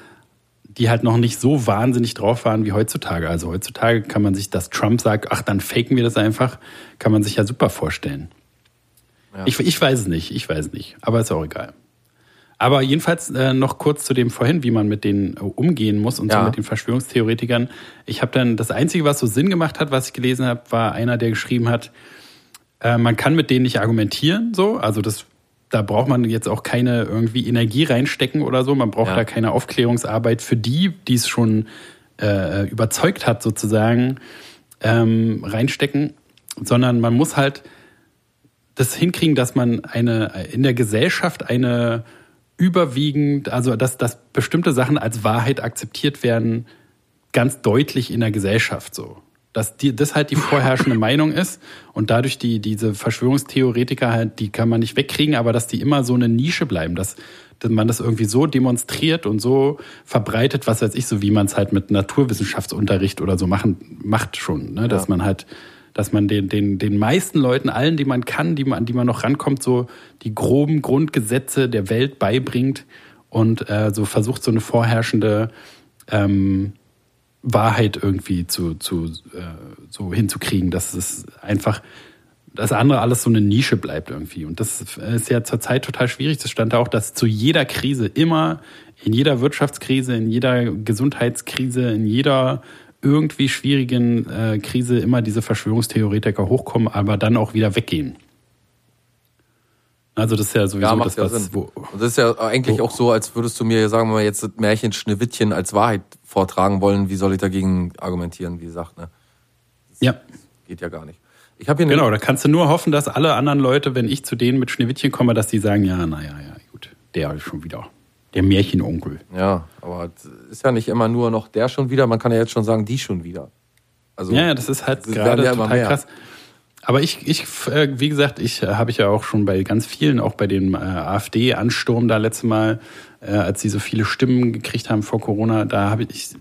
die halt noch nicht so wahnsinnig drauf waren wie heutzutage. Also heutzutage kann man sich, dass Trump sagt, ach, dann faken wir das einfach, kann man sich ja super vorstellen. Ich, ich weiß es nicht, ich weiß es nicht, aber ist auch egal. Aber jedenfalls äh, noch kurz zu dem vorhin, wie man mit denen äh, umgehen muss und Ja. so mit den Verschwörungstheoretikern. Ich habe dann, das Einzige, was so Sinn gemacht hat, was ich gelesen habe, war einer, der geschrieben hat, äh, man kann mit denen nicht argumentieren, so. Also das, da braucht man jetzt auch keine irgendwie Energie reinstecken oder so. Man braucht Ja. da keine Aufklärungsarbeit für die, die es schon äh, überzeugt hat, sozusagen, ähm, reinstecken, sondern man muss halt das hinkriegen, dass man eine in der Gesellschaft eine überwiegend, also dass, dass bestimmte Sachen als Wahrheit akzeptiert werden, ganz deutlich in der Gesellschaft so. Dass die, das halt die vorherrschende Meinung ist und dadurch die, diese Verschwörungstheoretiker halt, die kann man nicht wegkriegen, aber dass die immer so eine Nische bleiben, dass, dass man das irgendwie so demonstriert und so verbreitet, was weiß ich, so wie man es halt mit Naturwissenschaftsunterricht oder so machen, macht schon, ne? dass Ja. man halt, dass man den, den, den meisten Leuten, allen, die man kann, die man, an die man noch rankommt, so die groben Grundgesetze der Welt beibringt und äh, so versucht, so eine vorherrschende ähm, Wahrheit irgendwie zu, zu äh, so hinzukriegen, dass es einfach das andere alles so eine Nische bleibt irgendwie. Und das ist ja zurzeit total schwierig. Das stand da auch, dass zu jeder Krise immer, in jeder Wirtschaftskrise, in jeder Gesundheitskrise, in jeder irgendwie schwierigen äh, Krise immer diese Verschwörungstheoretiker hochkommen, aber dann auch wieder weggehen. Also das ist ja sowieso Ja, macht das, ja was, Sinn. wo, Und das ist ja eigentlich auch so, als würdest du mir, sagen wir mal, jetzt das Märchen Schneewittchen als Wahrheit vortragen wollen. Wie soll ich dagegen argumentieren, wie gesagt, ne? ja. Geht ja gar nicht. Ich habe hier Genau, da kannst du nur hoffen, dass alle anderen Leute, wenn ich zu denen mit Schneewittchen komme, dass die sagen, ja, naja, ja, gut, der ist schon wieder. Der Märchenonkel. Ja, aber es ist ja nicht immer nur noch der schon wieder, man kann ja jetzt schon sagen, die schon wieder. Also, Ja, ja, das ist halt gerade ja total krass. Aber ich, ich, äh, wie gesagt, ich äh, habe ich ja auch schon bei ganz vielen, auch bei dem äh, AfD-Ansturm da letzte Mal, als sie so viele Stimmen gekriegt haben vor Corona, da habe ich,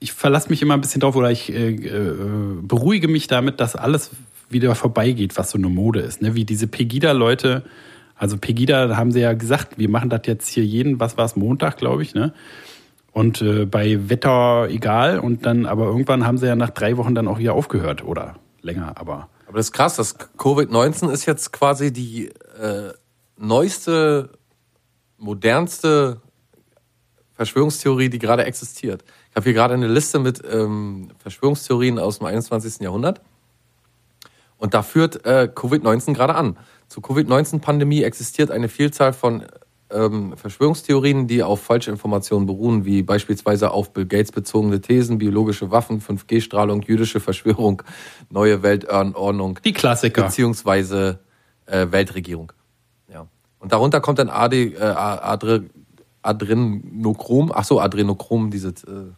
ich verlasse mich immer ein bisschen drauf oder ich beruhige mich damit, dass alles wieder vorbeigeht, was so eine Mode ist. Ne? Wie diese Pegida-Leute, also Pegida haben sie ja gesagt, wir machen das jetzt hier jeden, was war es, Montag, glaube ich, ne? Und bei Wetter egal. Und dann, aber irgendwann haben sie ja nach drei Wochen dann auch wieder aufgehört. Oder länger, aber. Aber das ist krass, das Covid-19 ist jetzt quasi die äh, neueste, modernste Verschwörungstheorie, die gerade existiert. Ich habe hier gerade eine Liste mit ähm, Verschwörungstheorien aus dem 21. Jahrhundert. Und da führt äh, Covid-19 gerade an. Zur Covid-19-Pandemie existiert eine Vielzahl von ähm, Verschwörungstheorien, die auf Falschinformationen beruhen, wie beispielsweise auf Bill Gates bezogene Thesen, biologische Waffen, 5G-Strahlung, jüdische Verschwörung, neue Weltordnung. Die Klassiker. Beziehungsweise äh, Weltregierung. Ja. Und darunter kommt dann AD, äh, Adre, Adrenochrom, ach so, Adrenochrom, diese äh,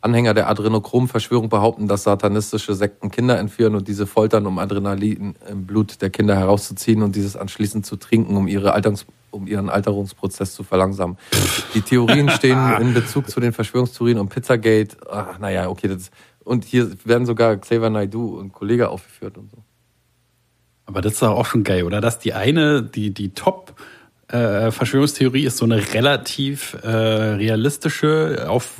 Anhänger der Adrenochrom-Verschwörung behaupten, dass satanistische Sekten Kinder entführen und diese foltern, um Adrenalin im Blut der Kinder herauszuziehen und dieses anschließend zu trinken, um, ihre Alterungs um ihren Alterungsprozess zu verlangsamen. Die Theorien stehen in Bezug zu den Verschwörungstheorien um Pizzagate. Ach, naja, okay. Das, und hier werden sogar Xavier Naidoo und Kollege aufgeführt und so. Aber das ist doch auch schon geil, oder? Dass die eine, die, die Top- äh, Verschwörungstheorie ist so eine relativ äh, realistische, auf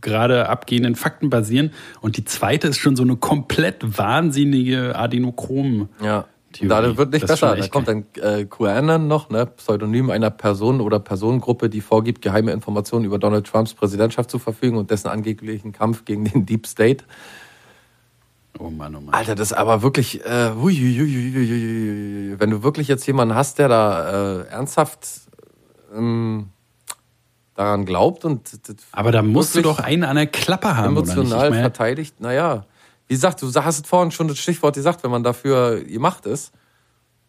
gerade abgehenden Fakten basieren. Und die zweite ist schon so eine komplett wahnsinnige Adenochrom. Ja. Theorie. Da wird nicht das besser. Da kommt dann äh, QAnon noch, ne? Pseudonym einer Person oder Personengruppe, die vorgibt, geheime Informationen über Donald Trumps Präsidentschaft zu verfügen und dessen angeblichen Kampf gegen den Deep State. Oh Mann, oh Mann. Alter, das ist aber wirklich, äh, hui, hui, hui, wenn du wirklich jetzt jemanden hast, der da äh, ernsthaft ähm, daran glaubt und aber da musst du doch einen an der Klappe haben emotional oder verteidigt. Naja, wie gesagt, du hast es vorhin schon das Stichwort gesagt, wenn man dafür gemacht ist.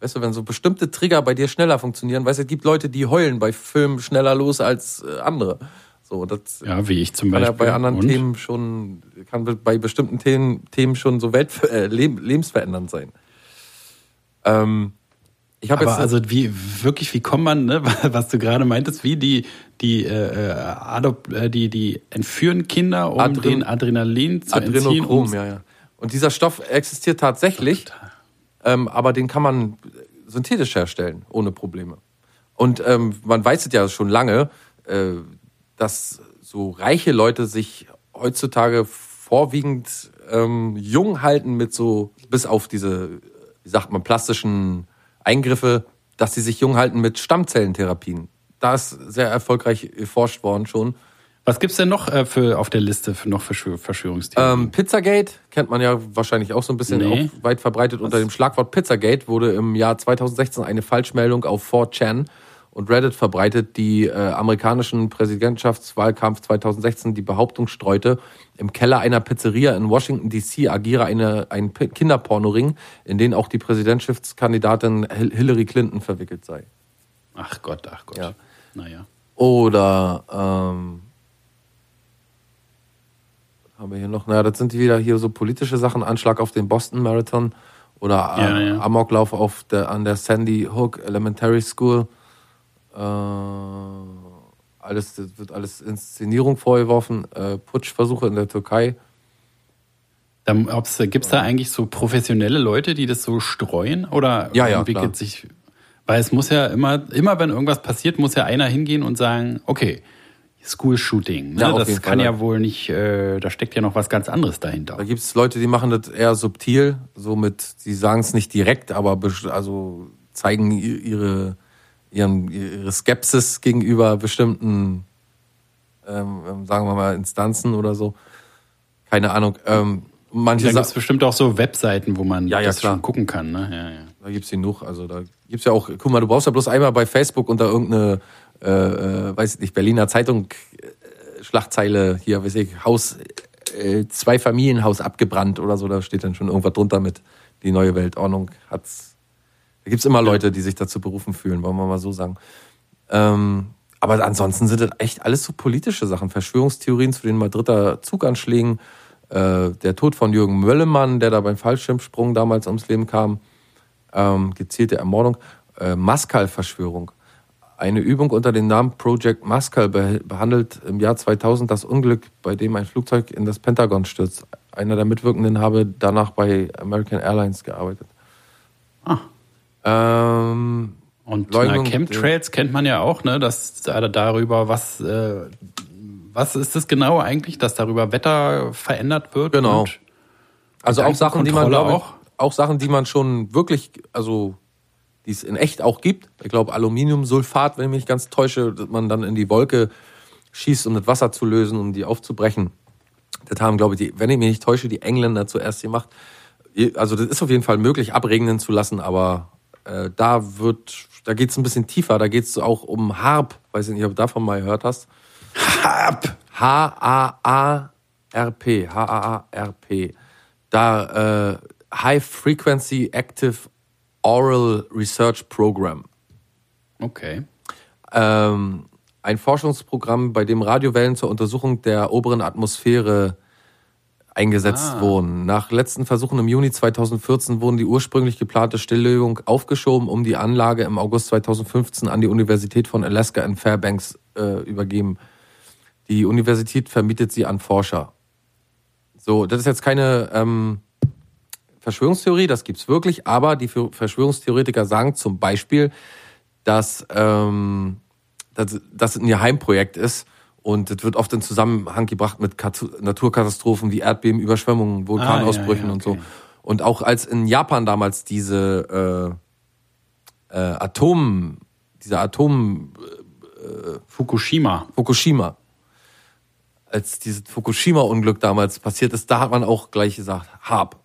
Weißt du, wenn so bestimmte Trigger bei dir schneller funktionieren, weißt du, es gibt Leute, die heulen bei Filmen schneller los als äh, andere. So, das ja, wie ich zum kann Beispiel. ja bei anderen Und? Themen schon, kann bei bestimmten Themen, Themen schon so welt, äh, lebensverändernd sein. Ähm, ich habe jetzt also wie wirklich wie kommt man, ne, was du gerade meintest, wie die die äh, Adop, äh, die die entführen Kinder um Adren den Adrenalin zu Adrenochrom, entziehen, ja ja. Und dieser Stoff existiert tatsächlich, ähm, aber den kann man synthetisch herstellen ohne Probleme. Und ähm, man weiß es ja schon lange, äh, dass so reiche Leute sich heutzutage vorwiegend ähm, jung halten mit so, bis auf diese, wie sagt man, plastischen Eingriffe, dass sie sich jung halten mit Stammzellentherapien. Da ist sehr erfolgreich erforscht worden schon. Was gibt's denn noch äh, für auf der Liste für noch Verschwörungstheorien? Ähm, Pizzagate kennt man ja wahrscheinlich auch so ein bisschen nee. weit verbreitet. Was? Unter dem Schlagwort Pizzagate wurde im Jahr 2016 eine Falschmeldung auf 4chan und Reddit verbreitet, die äh, amerikanischen Präsidentschaftswahlkampf 2016 die Behauptung streute, im Keller einer Pizzeria in Washington DC agiere eine, ein Kinderpornoring, in den auch die Präsidentschaftskandidatin Hillary Clinton verwickelt sei. Ach Gott, ach Gott. Ja. Naja. Oder ähm, haben wir hier noch? Naja, das sind wieder hier so politische Sachen, Anschlag auf den Boston Marathon oder ja, ja. Amoklauf auf der, an der Sandy Hook Elementary School. Äh, alles, das wird alles Inszenierung vorgeworfen, äh, Putschversuche in der Türkei. Gibt es da eigentlich so professionelle Leute, die das so streuen? Oder ja, ja, entwickelt klar. sich. Weil es muss ja immer, immer wenn irgendwas passiert, muss ja einer hingehen und sagen, okay, School Shooting. Ne? Ja, das kann Fall. ja wohl nicht, äh, da steckt ja noch was ganz anderes dahinter. Da gibt es Leute, die machen das eher subtil, so mit, die sagen es nicht direkt, aber also zeigen ihre ihren, ihre Skepsis gegenüber bestimmten, ähm, ähm, sagen wir mal, Instanzen oder so. Keine Ahnung. Ähm, manche da gibt es bestimmt auch so Webseiten, wo man ja, ja, das klar. schon gucken kann. Ne? Ja, ja. Da gibt es genug. Also da gibt es ja auch, guck mal, du brauchst ja bloß einmal bei Facebook unter irgendeine, äh, äh, weiß ich nicht, Berliner Zeitung äh, Schlagzeile hier, weiß ich, Haus, äh, zwei Familienhaus abgebrannt oder so, da steht dann schon irgendwas drunter mit, die neue Weltordnung hat's da gibt es immer Leute, die sich dazu berufen fühlen, wollen wir mal so sagen. Ähm, aber ansonsten sind das echt alles so politische Sachen. Verschwörungstheorien zu den Madrider Zuganschlägen, äh, der Tod von Jürgen Möllemann, der da beim Fallschirmsprung damals ums Leben kam, ähm, gezielte Ermordung, äh, Maskal-Verschwörung. Eine Übung unter dem Namen Project Maskal behandelt im Jahr 2000 das Unglück, bei dem ein Flugzeug in das Pentagon stürzt. Einer der Mitwirkenden habe danach bei American Airlines gearbeitet. Ähm, und na, Chemtrails kennt man ja auch, ne? Dass darüber, was, äh, was ist das genau eigentlich, dass darüber Wetter verändert wird? Genau. Also auch Sachen, die man glaube ich, auch Sachen, die man schon wirklich, also die es in echt auch gibt. Ich glaube Aluminiumsulfat, wenn ich mich ganz täusche, dass man dann in die Wolke schießt, um das Wasser zu lösen, um die aufzubrechen. Das haben, glaube ich, die, wenn ich mich nicht täusche, die Engländer zuerst gemacht. Also das ist auf jeden Fall möglich, abregnen zu lassen, aber äh, da wird, da geht es ein bisschen tiefer. Da geht es auch um Harp. Weiß ich nicht, ob du davon mal gehört hast. Harp. H-A-A-R-P. H-A-A-R-P. Da äh, High Frequency Active Oral Research Program. Okay. Ähm, ein Forschungsprogramm, bei dem Radiowellen zur Untersuchung der oberen Atmosphäre eingesetzt Ah. wurden. Nach letzten Versuchen im Juni 2014 wurden die ursprünglich geplante Stilllegung aufgeschoben, um die Anlage im August 2015 an die Universität von Alaska in Fairbanks äh, übergeben. Die Universität vermietet sie an Forscher. So, das ist jetzt keine ähm, Verschwörungstheorie, das gibt's wirklich, aber die Verschwörungstheoretiker sagen zum Beispiel, dass ähm, dass das ein Geheimprojekt ist und das wird oft in Zusammenhang gebracht mit Kat- Naturkatastrophen wie Erdbeben, Überschwemmungen, Vulkanausbrüchen Ah, ja, ja, und so. okay. Und auch als in Japan damals diese äh, äh, Atom, dieser Atom Fukushima. Fukushima, als dieses Fukushima-Unglück damals passiert ist, da hat man auch gleich gesagt, Hab,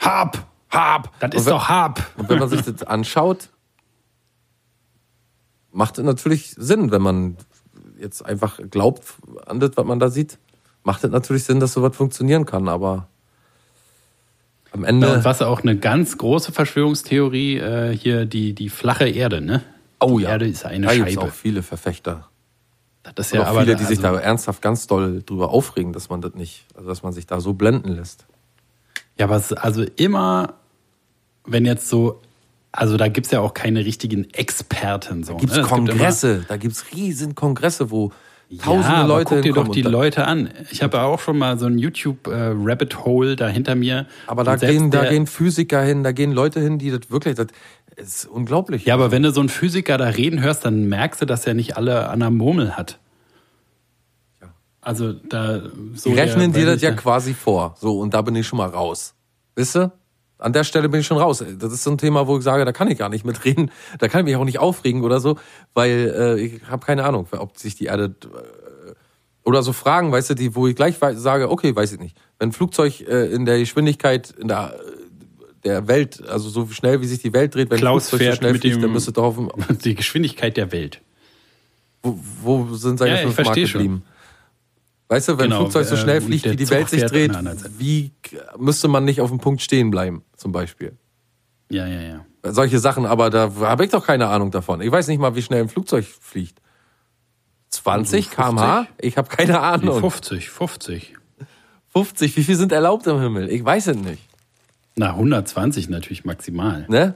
Harp. Hab. Das ist wenn- doch Harp. Und wenn man sich das anschaut, macht es natürlich Sinn, wenn man jetzt einfach glaubt an das, was man da sieht, macht es natürlich Sinn, dass sowas funktionieren kann, aber am Ja, Ende. und was auch eine ganz große Verschwörungstheorie, äh, hier die, die flache Erde, ne? oh die ja, Erde ist eine da Scheibe. auch viele Verfechter. Das ist Und ja auch aber viele, die sich also- da ernsthaft ganz doll drüber aufregen, dass man das nicht, also dass man sich da so blenden lässt. Ja, aber es, also immer, wenn jetzt so, also da gibt's ja auch keine richtigen Experten. So, Gibt's ne? Es gibt Kongresse, da gibt's riesen Kongresse, wo tausende ja, aber Leute guck dir doch die da- Leute an. Ich habe ja auch schon mal so ein YouTube-Rabbit Hole da hinter mir. Aber da gehen, da gehen Physiker hin, da gehen Leute hin, die das wirklich, das ist unglaublich. Ja, aber wenn du so einen Physiker da reden hörst, dann merkst du, dass er nicht alle an der Murmel hat. Also da so die rechnen dir das ja quasi vor. So, und da bin ich schon mal raus. Wisst ihr? An der Stelle bin ich schon raus. Das ist so ein Thema, wo ich sage, da kann ich gar nicht mitreden. Da kann ich mich auch nicht aufregen oder so, weil äh, ich habe keine Ahnung, ob sich die Erde äh, oder so Fragen, weißt du, die, wo ich gleich sage, okay, weiß ich nicht. Wenn ein Flugzeug äh, in der Geschwindigkeit in der der Welt, also so schnell wie sich die Welt dreht, wenn Klaus ein Flugzeug so fährt schnell mit fliegt, dem- dann müsste doch auf dem, Die Geschwindigkeit der Welt. wo, wo sind seine Ja, fünf Mark verstehe schon. Weißt du, wenn Genau, ein Flugzeug so äh, schnell fliegt, wie die Welt sich dreht, wie müsste man nicht auf dem Punkt stehen bleiben, zum Beispiel? Ja, ja, ja. Solche Sachen, aber da habe ich doch keine Ahnung davon. Ich weiß nicht mal, wie schnell ein Flugzeug fliegt. 20 50? km/h? Ich habe keine Nee, Ahnung. 50, 50. 50, wie viel sind erlaubt im Himmel? Ich weiß es nicht. Na, 120 natürlich maximal. Ne?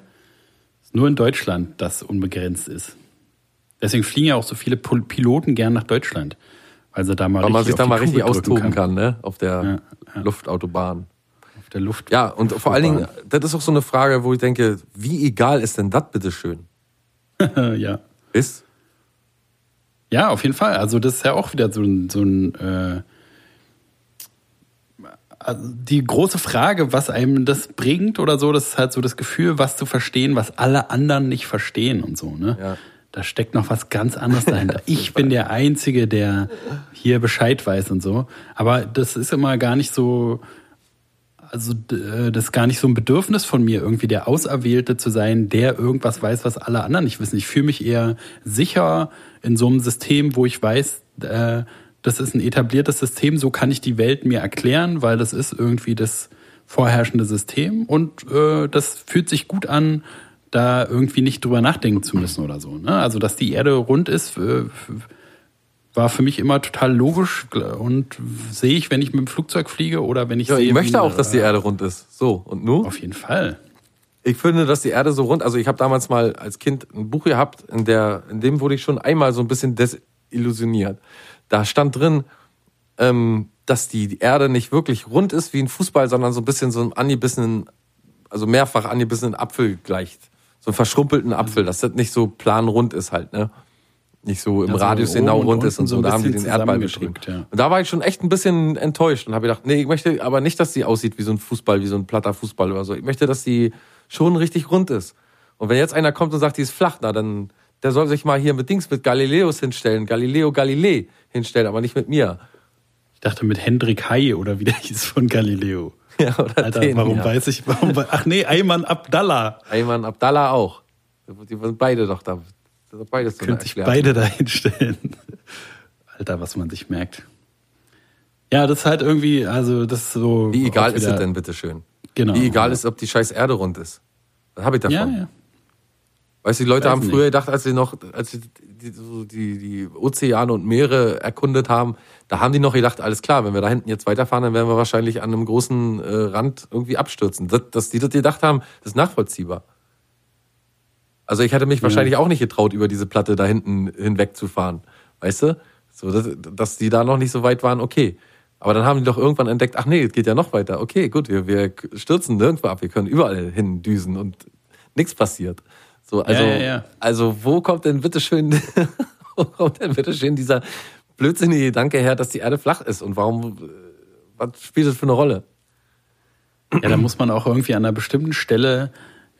Nur in Deutschland, das unbegrenzt ist. Deswegen fliegen ja auch so viele Piloten gern nach Deutschland. Weil sie da mal Weil man sich da mal richtig Tube austoben kann, ne? Auf der Ja, Luftautobahn. Auf der Luft. Ja, und vor allen Dingen, das ist auch so eine Frage, wo ich denke, wie egal ist denn das bitte schön? ja. Ist? Ja, auf jeden Fall. Also das ist ja auch wieder so ein, so ein äh, also die große Frage, was einem das bringt oder so, das ist halt so das Gefühl, was zu verstehen, was alle anderen nicht verstehen und so, ne? Ja. Da steckt noch was ganz anderes dahinter. ich bin der Einzige, der hier Bescheid weiß und so. Aber das ist immer gar nicht so, also äh, das ist gar nicht so ein Bedürfnis von mir, irgendwie der Auserwählte zu sein, der irgendwas weiß, was alle anderen nicht wissen. Ich fühle mich eher sicher in so einem System, wo ich weiß, äh, das ist ein etabliertes System, so kann ich die Welt mir erklären, weil das ist irgendwie das vorherrschende System und äh, das fühlt sich gut an, da irgendwie nicht drüber nachdenken zu müssen oder so. Ne? Also, dass die Erde rund ist, äh, war für mich immer total logisch und sehe ich, wenn ich mit dem Flugzeug fliege oder wenn ich Ja, ich möchte auch, dass die äh, Erde rund ist. So, und nu? Auf jeden Fall. Ich finde, dass die Erde so rund, also ich habe damals mal als Kind ein Buch gehabt, in der, in dem wurde ich schon einmal so ein bisschen desillusioniert. Da stand drin, ähm, dass die Erde nicht wirklich rund ist wie ein Fußball, sondern so ein bisschen so einen angebissenen, also mehrfach angebissenen Apfel gleicht. So einen verschrumpelten Apfel, dass das nicht so planrund ist halt, ne? nicht so im Ja, Radius genau und rund ist und so Da haben die den Erdball beschrieben. ja. Und da war ich schon echt ein bisschen enttäuscht und habe gedacht, nee, ich möchte aber nicht, dass die aussieht wie so ein Fußball, wie so ein platter Fußball oder so. Ich möchte, dass die schon richtig rund ist. Und wenn jetzt einer kommt und sagt, die ist flach, na dann, der soll sich mal hier mit Dings, mit Galileos hinstellen, Galileo Galilei hinstellen, aber nicht mit mir. Ich dachte mit Hendrik Hai oder wie der hieß von Galileo. Ja, oder Alter, den, warum ja. weiß ich, warum, ach nee, Ayman Abdallah. Ayman Abdallah auch. Die sind beide doch da. Beides so Könnte sich erklärt. beide da hinstellen. Alter, was man sich merkt. Ja, das ist halt irgendwie, also das ist so. Wie egal auch ist wieder- es denn, bitteschön? Genau. Wie egal ist, ob die scheiß Erde rund ist. Was habe ich davon? Ja, ja. Weißt du, die Leute Weiß haben nicht. früher gedacht, als sie noch, als sie die, die, die Ozeane und Meere erkundet haben, da haben die noch gedacht, alles klar, wenn wir da hinten jetzt weiterfahren, dann werden wir wahrscheinlich an einem großen äh, Rand irgendwie abstürzen. Das, dass die das gedacht haben, das ist nachvollziehbar. Also ich hätte mich wahrscheinlich auch nicht getraut, über diese Platte da hinten hinweg zu fahren. Weißt du? So, dass, dass die da noch nicht so weit waren, okay. Aber dann haben die doch irgendwann entdeckt, ach nee, es geht ja noch weiter. Okay, gut, wir, wir stürzen nirgendwo ab, wir können überall hin düsen und nichts passiert. So, also, ja, ja. also wo kommt denn bitteschön, wo kommt denn bitteschön dieser blödsinnige Gedanke her, dass die Erde flach ist und warum, äh, was spielt das für eine Rolle? Ja, da muss man auch irgendwie an einer bestimmten Stelle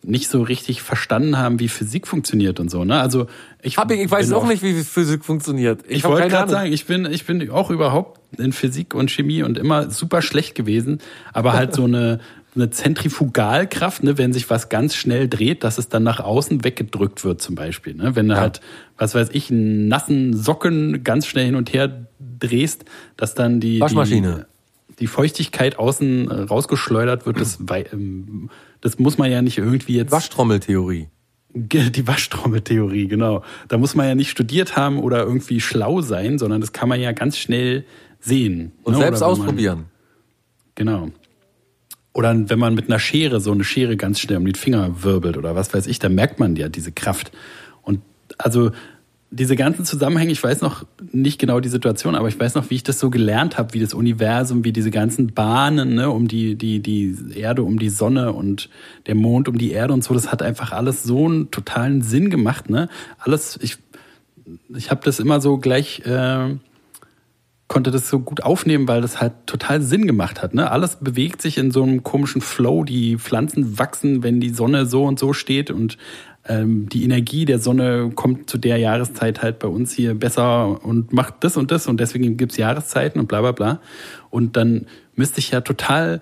nicht so richtig verstanden haben, wie Physik funktioniert und so. Ne? Also ich, Hab ich, ich weiß auch nicht, wie Physik funktioniert. Ich, hab wollte gerade sagen, ich bin, ich bin auch überhaupt in Physik und Chemie und immer super schlecht gewesen, aber halt so eine, eine Zentrifugalkraft, ne, wenn sich was ganz schnell dreht, dass es dann nach außen weggedrückt wird, zum Beispiel. Ne? Wenn du halt, was weiß ich, einen nassen Socken ganz schnell hin und her drehst, dass dann die, Waschmaschine. die, die Feuchtigkeit außen äh, rausgeschleudert wird, das, ähm, das muss man ja nicht irgendwie jetzt. Waschtrommeltheorie. Die Waschtrommeltheorie, genau. Da muss man ja nicht studiert haben oder irgendwie schlau sein, sondern das kann man ja ganz schnell sehen. Und ne? selbst wenn man- ausprobieren. Genau. Oder wenn man mit einer Schere so eine Schere ganz schnell um den Finger wirbelt oder was weiß ich, dann merkt man ja diese Kraft. Und also diese ganzen Zusammenhänge, ich weiß noch nicht genau die Situation, aber ich weiß noch, wie ich das so gelernt habe, wie das Universum, wie diese ganzen Bahnen ne, um die, die, die Erde, um die Sonne und der Mond um die Erde und so, das hat einfach alles so einen totalen Sinn gemacht. Ne? Alles, ich, ich habe das immer so gleich äh, konnte das so gut aufnehmen, weil das halt total Sinn gemacht hat. Ne? Alles bewegt sich in so einem komischen Flow. Die Pflanzen wachsen, wenn die Sonne so und so steht und ähm, die Energie der Sonne kommt zu der Jahreszeit halt bei uns hier besser und macht das und das und deswegen gibt's Jahreszeiten und bla bla bla. Und dann müsste ich ja total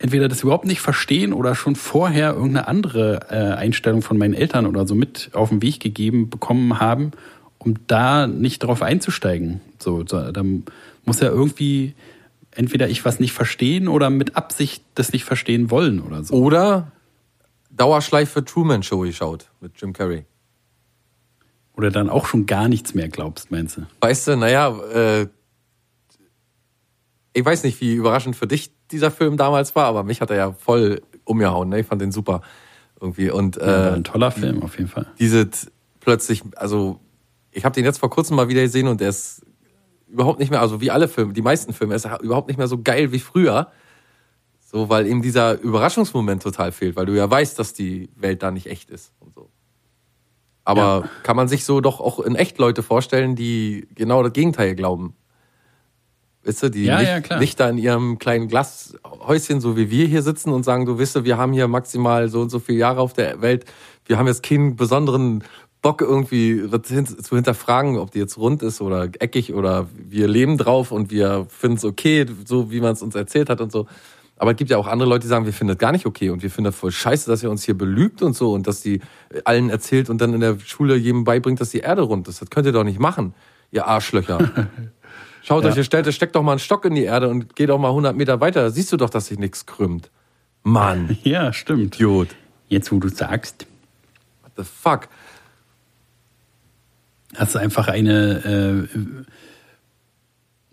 entweder das überhaupt nicht verstehen oder schon vorher irgendeine andere äh, Einstellung von meinen Eltern oder so mit auf den Weg gegeben bekommen haben, um da nicht drauf einzusteigen. So, so da muss ja irgendwie entweder ich was nicht verstehen oder mit Absicht das nicht verstehen wollen oder so. Oder Dauerschleife Truman Show geschaut mit Jim Carrey. Oder dann auch schon gar nichts mehr glaubst, meinst du? Weißt du, naja, äh, ich weiß nicht, wie überraschend für dich dieser Film damals war, aber mich hat er ja voll umgehauen. Ne? Ich fand den super irgendwie. Und Ja, äh, ein toller Film auf jeden Fall. diese plötzlich, also ich habe den jetzt vor kurzem mal wieder gesehen und der ist überhaupt nicht mehr, also wie alle Filme, die meisten Filme, ist er überhaupt nicht mehr so geil wie früher. So, weil eben dieser Überraschungsmoment total fehlt, weil du ja weißt, dass die Welt da nicht echt ist und so. Aber Ja. kann man sich so doch auch in echt Leute vorstellen, die genau das Gegenteil glauben. Weißt du, die Ja, nicht, ja, nicht da in ihrem kleinen Glashäuschen, so wie wir hier sitzen und sagen, du wisst, du, wir haben hier maximal so und so viele Jahre auf der Welt. Wir haben jetzt keinen besonderen Bock irgendwie zu hinterfragen, ob die jetzt rund ist oder eckig oder wir leben drauf und wir finden es okay, so wie man es uns erzählt hat und so. Aber es gibt ja auch andere Leute, die sagen, wir finden das gar nicht okay und wir finden das voll scheiße, dass ihr uns hier belügt und so und dass die allen erzählt und dann in der Schule jedem beibringt, dass die Erde rund ist. Das könnt ihr doch nicht machen, ihr Arschlöcher. Schaut Ja. euch, ihr stellt, steckt doch mal einen Stock in die Erde und geht doch mal 100 Meter weiter. Da siehst du doch, dass sich nichts krümmt. Mann, Ja, stimmt. Idiot. Jetzt, wo du sagst, What the fuck? Hast du einfach eine äh,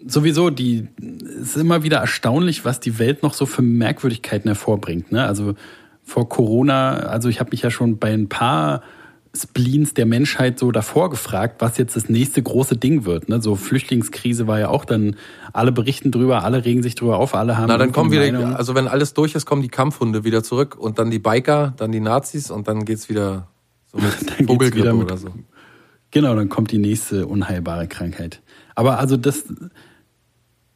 sowieso die es ist immer wieder erstaunlich, was die Welt noch so für Merkwürdigkeiten hervorbringt. Ne? Also vor Corona, also ich habe mich ja schon bei ein paar Spleens der Menschheit so davor gefragt, was jetzt das nächste große Ding wird. Ne? So Flüchtlingskrise war ja auch dann, alle berichten drüber, alle regen sich drüber auf, alle haben Na, dann kommen irgendwie wieder, Meinung. also wenn alles durch ist, kommen die Kampfhunde wieder zurück und dann die Biker, dann die Nazis und dann geht's wieder so mit Vogelgrippe oder so. Genau, dann kommt die nächste unheilbare Krankheit. Aber also das,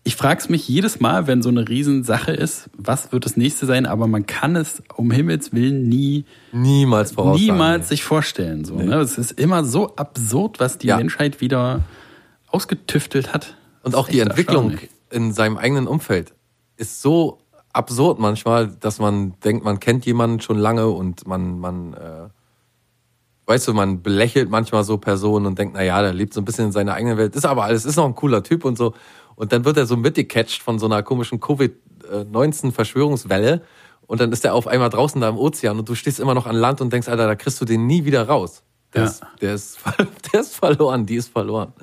ich frage es mich jedes Mal, wenn so eine Riesensache ist, was wird das nächste sein, aber man kann es um Himmels Willen nie, Niemals voraussagen. niemals sich vorstellen. So, ne? Es ist immer so absurd, was die Ja. Menschheit wieder ausgetüftelt hat. Und auch die Entwicklung in seinem eigenen Umfeld ist so absurd manchmal, dass man denkt, man kennt jemanden schon lange und man, man, äh, weißt du, man belächelt manchmal so Personen und denkt, na ja, der lebt so ein bisschen in seiner eigenen Welt, ist aber alles, ist noch ein cooler Typ und so. Und dann wird er so mitgecatcht von so einer komischen Covid-19-Verschwörungswelle und dann ist er auf einmal draußen da im Ozean und du stehst immer noch an Land und denkst, Alter, da kriegst du den nie wieder raus. Der, Ja. ist, der, ist, der ist verloren, die ist verloren.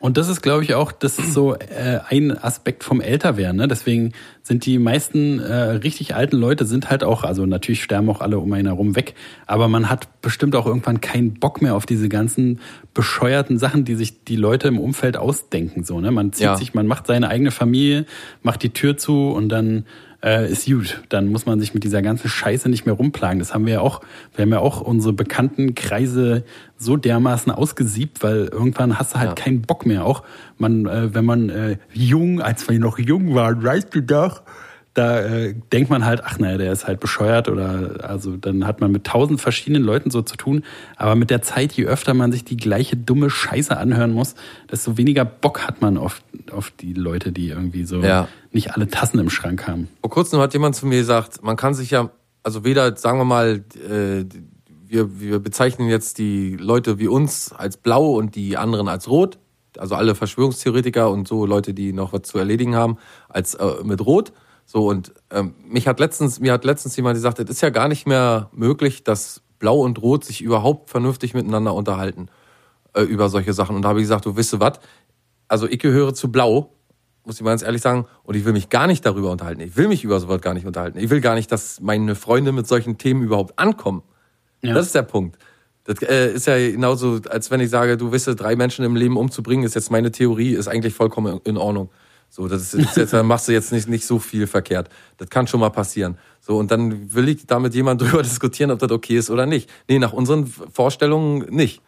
Und das ist, glaube ich, auch, das ist so äh, ein Aspekt vom Älterwerden. Ne? Deswegen sind die meisten äh, richtig alten Leute sind halt auch, also natürlich sterben auch alle um einen herum weg, aber man hat bestimmt auch irgendwann keinen Bock mehr auf diese ganzen bescheuerten Sachen, die sich die Leute im Umfeld ausdenken. So, ne? Man zieht Ja. sich, man macht seine eigene Familie, macht die Tür zu und dann äh, ist gut. Dann muss man sich mit dieser ganzen Scheiße nicht mehr rumplagen. Das haben wir ja auch, wir haben ja auch unsere bekannten Kreise so dermaßen ausgesiebt, weil irgendwann hast du halt Ja. keinen Bock mehr. Auch man, äh, wenn man äh, jung, als wir noch jung waren, weißt du doch, da äh, denkt man halt, ach naja, der ist halt bescheuert oder also dann hat man mit tausend verschiedenen Leuten so zu tun. Aber mit der Zeit, je öfter man sich die gleiche dumme Scheiße anhören muss, desto weniger Bock hat man auf, auf die Leute, die irgendwie so Ja. nicht alle Tassen im Schrank haben. Vor kurzem hat jemand zu mir gesagt, man kann sich ja, also weder, sagen wir mal, äh, wir, wir bezeichnen jetzt die Leute wie uns als blau und die anderen als rot, also alle Verschwörungstheoretiker und so Leute, die noch was zu erledigen haben, als äh, mit rot. So und ähm, mich hat letztens, mir hat letztens jemand gesagt, es ist ja gar nicht mehr möglich, dass Blau und Rot sich überhaupt vernünftig miteinander unterhalten äh, über solche Sachen. Und da habe ich gesagt, du wisst was, also ich gehöre zu Blau, muss ich mal ganz ehrlich sagen, und ich will mich gar nicht darüber unterhalten. Ich will mich über sowas gar nicht unterhalten. Ich will gar nicht, dass meine Freunde mit solchen Themen überhaupt ankommen. Ja. Das ist der Punkt. Das äh, ist ja genauso, als wenn ich sage, du wisse, drei Menschen im Leben umzubringen, ist jetzt meine Theorie, ist eigentlich vollkommen in Ordnung. So, das ist jetzt, machst du jetzt nicht, nicht so viel verkehrt. Das kann schon mal passieren. So, und dann will ich da mit jemand drüber diskutieren, ob das okay ist oder nicht. Nee, nach unseren Vorstellungen nicht.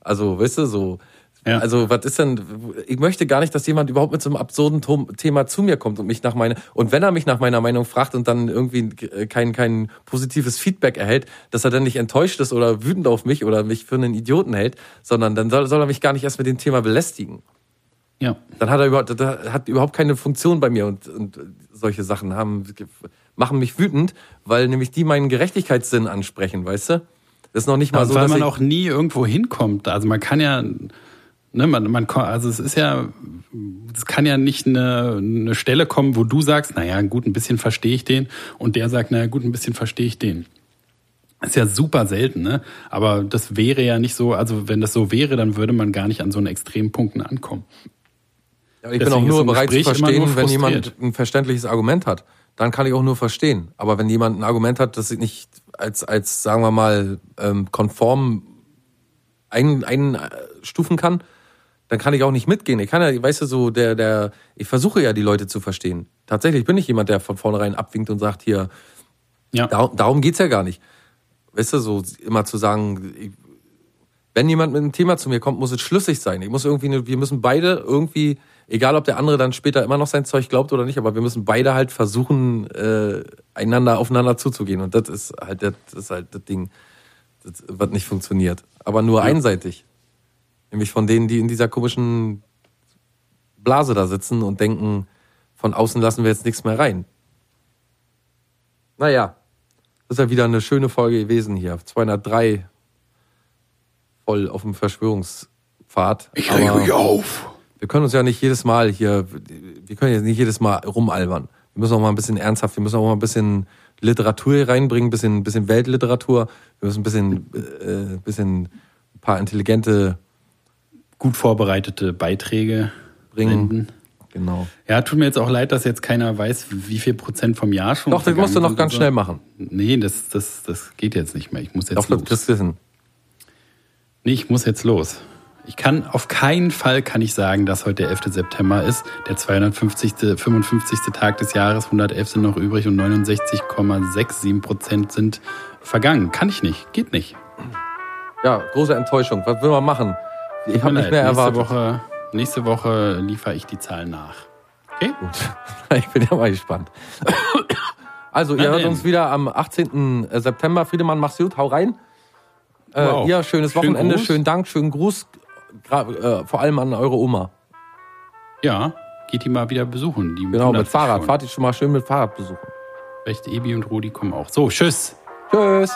Also, weißt du, so. Ja. Also, was ist denn, ich möchte gar nicht, dass jemand überhaupt mit so einem absurden Thema zu mir kommt und mich nach meiner, und wenn er mich nach meiner Meinung fragt und dann irgendwie äh, kein, kein positives Feedback erhält, dass er dann nicht enttäuscht ist oder wütend auf mich oder mich für einen Idioten hält, sondern dann soll, soll er mich gar nicht erst mit dem Thema belästigen. Ja. Dann hat er überhaupt, hat überhaupt keine Funktion bei mir und, und solche Sachen haben, machen mich wütend, weil nämlich die meinen Gerechtigkeitssinn ansprechen, weißt du? Das ist noch nicht mal so, weil man auch nie irgendwo hinkommt. Also man kann ja, ne, man, man, also es ist ja, es kann ja nicht eine, eine Stelle kommen, wo du sagst, naja, gut, ein bisschen verstehe ich den, und der sagt, naja, gut, ein bisschen verstehe ich den. Ist ja super selten, ne? Aber das wäre ja nicht so, also wenn das so wäre, dann würde man gar nicht an so einen Extrempunkten ankommen. Ja, ich bin auch nur bereit zu Gespräch immer verstehen, wenn jemand ein verständliches Argument hat. Dann kann ich auch nur verstehen. Aber wenn jemand ein Argument hat, das ich nicht als, als sagen wir mal, ähm, konform ein, einstufen kann, dann kann ich auch nicht mitgehen. Ich kann ja, weißt du, so der, der, ich versuche ja die Leute zu verstehen. Tatsächlich bin ich jemand, der von vornherein abwinkt und sagt, hier, Ja. Darum, darum geht's ja gar nicht. Weißt du, so immer zu sagen, ich- wenn jemand mit einem Thema zu mir kommt, muss es schlüssig sein. Ich muss irgendwie, wir müssen beide irgendwie, egal ob der andere dann später immer noch sein Zeug glaubt oder nicht, aber wir müssen beide halt versuchen, äh, einander aufeinander zuzugehen. Und das ist halt das, ist halt das Ding, das wird nicht funktioniert. Aber nur einseitig. Nämlich von denen, die in dieser komischen Blase da sitzen und denken, von außen lassen wir jetzt nichts mehr rein. Naja, das ist ja wieder eine schöne Folge gewesen hier. 203 voll auf dem Verschwörungspfad. Aber auf. Wir können uns ja nicht jedes Mal hier, wir können jetzt nicht jedes Mal rumalbern. Wir müssen auch mal ein bisschen ernsthaft, wir müssen auch mal ein bisschen Literatur hier reinbringen, ein bisschen, bisschen Weltliteratur. Wir müssen ein bisschen, äh, bisschen ein paar intelligente Gut vorbereitete Beiträge bringen. senden. Genau. Ja, tut mir jetzt auch leid, dass jetzt keiner weiß, wie viel Prozent vom Jahr schon. Doch, das musst du noch ganz so. schnell machen. Nee, das, das, das geht jetzt nicht mehr. Ich muss jetzt Doch, das los. kriegst du hin. Nee, ich muss jetzt los. Ich kann, auf keinen Fall kann ich sagen, dass heute der 11. September ist. Der 250. 55. Tag des Jahres, 111 sind noch übrig und 69,67 Prozent sind vergangen. Kann ich nicht. Geht nicht. Ja, große Enttäuschung. Was will man machen? Ich Tut habe nicht mehr leid, nächste erwartet. Woche, nächste Woche liefere ich die Zahlen nach. Okay? Gut. Ich bin ja mal gespannt. Also, ihr Na hört denn. uns wieder am 18. September. Friedemann, mach's gut, hau rein. Äh, Wow. ja, schönes Schönen Wochenende, Gruß. schönen Dank, schönen Gruß. Äh, vor allem an eure Oma. Ja, geht die mal wieder besuchen. Die Genau, mit Fahrrad. schon. Fahrt ihr schon mal schön mit Fahrrad besuchen. Vielleicht Ebi und Rudi kommen auch. So, tschüss. Tschüss.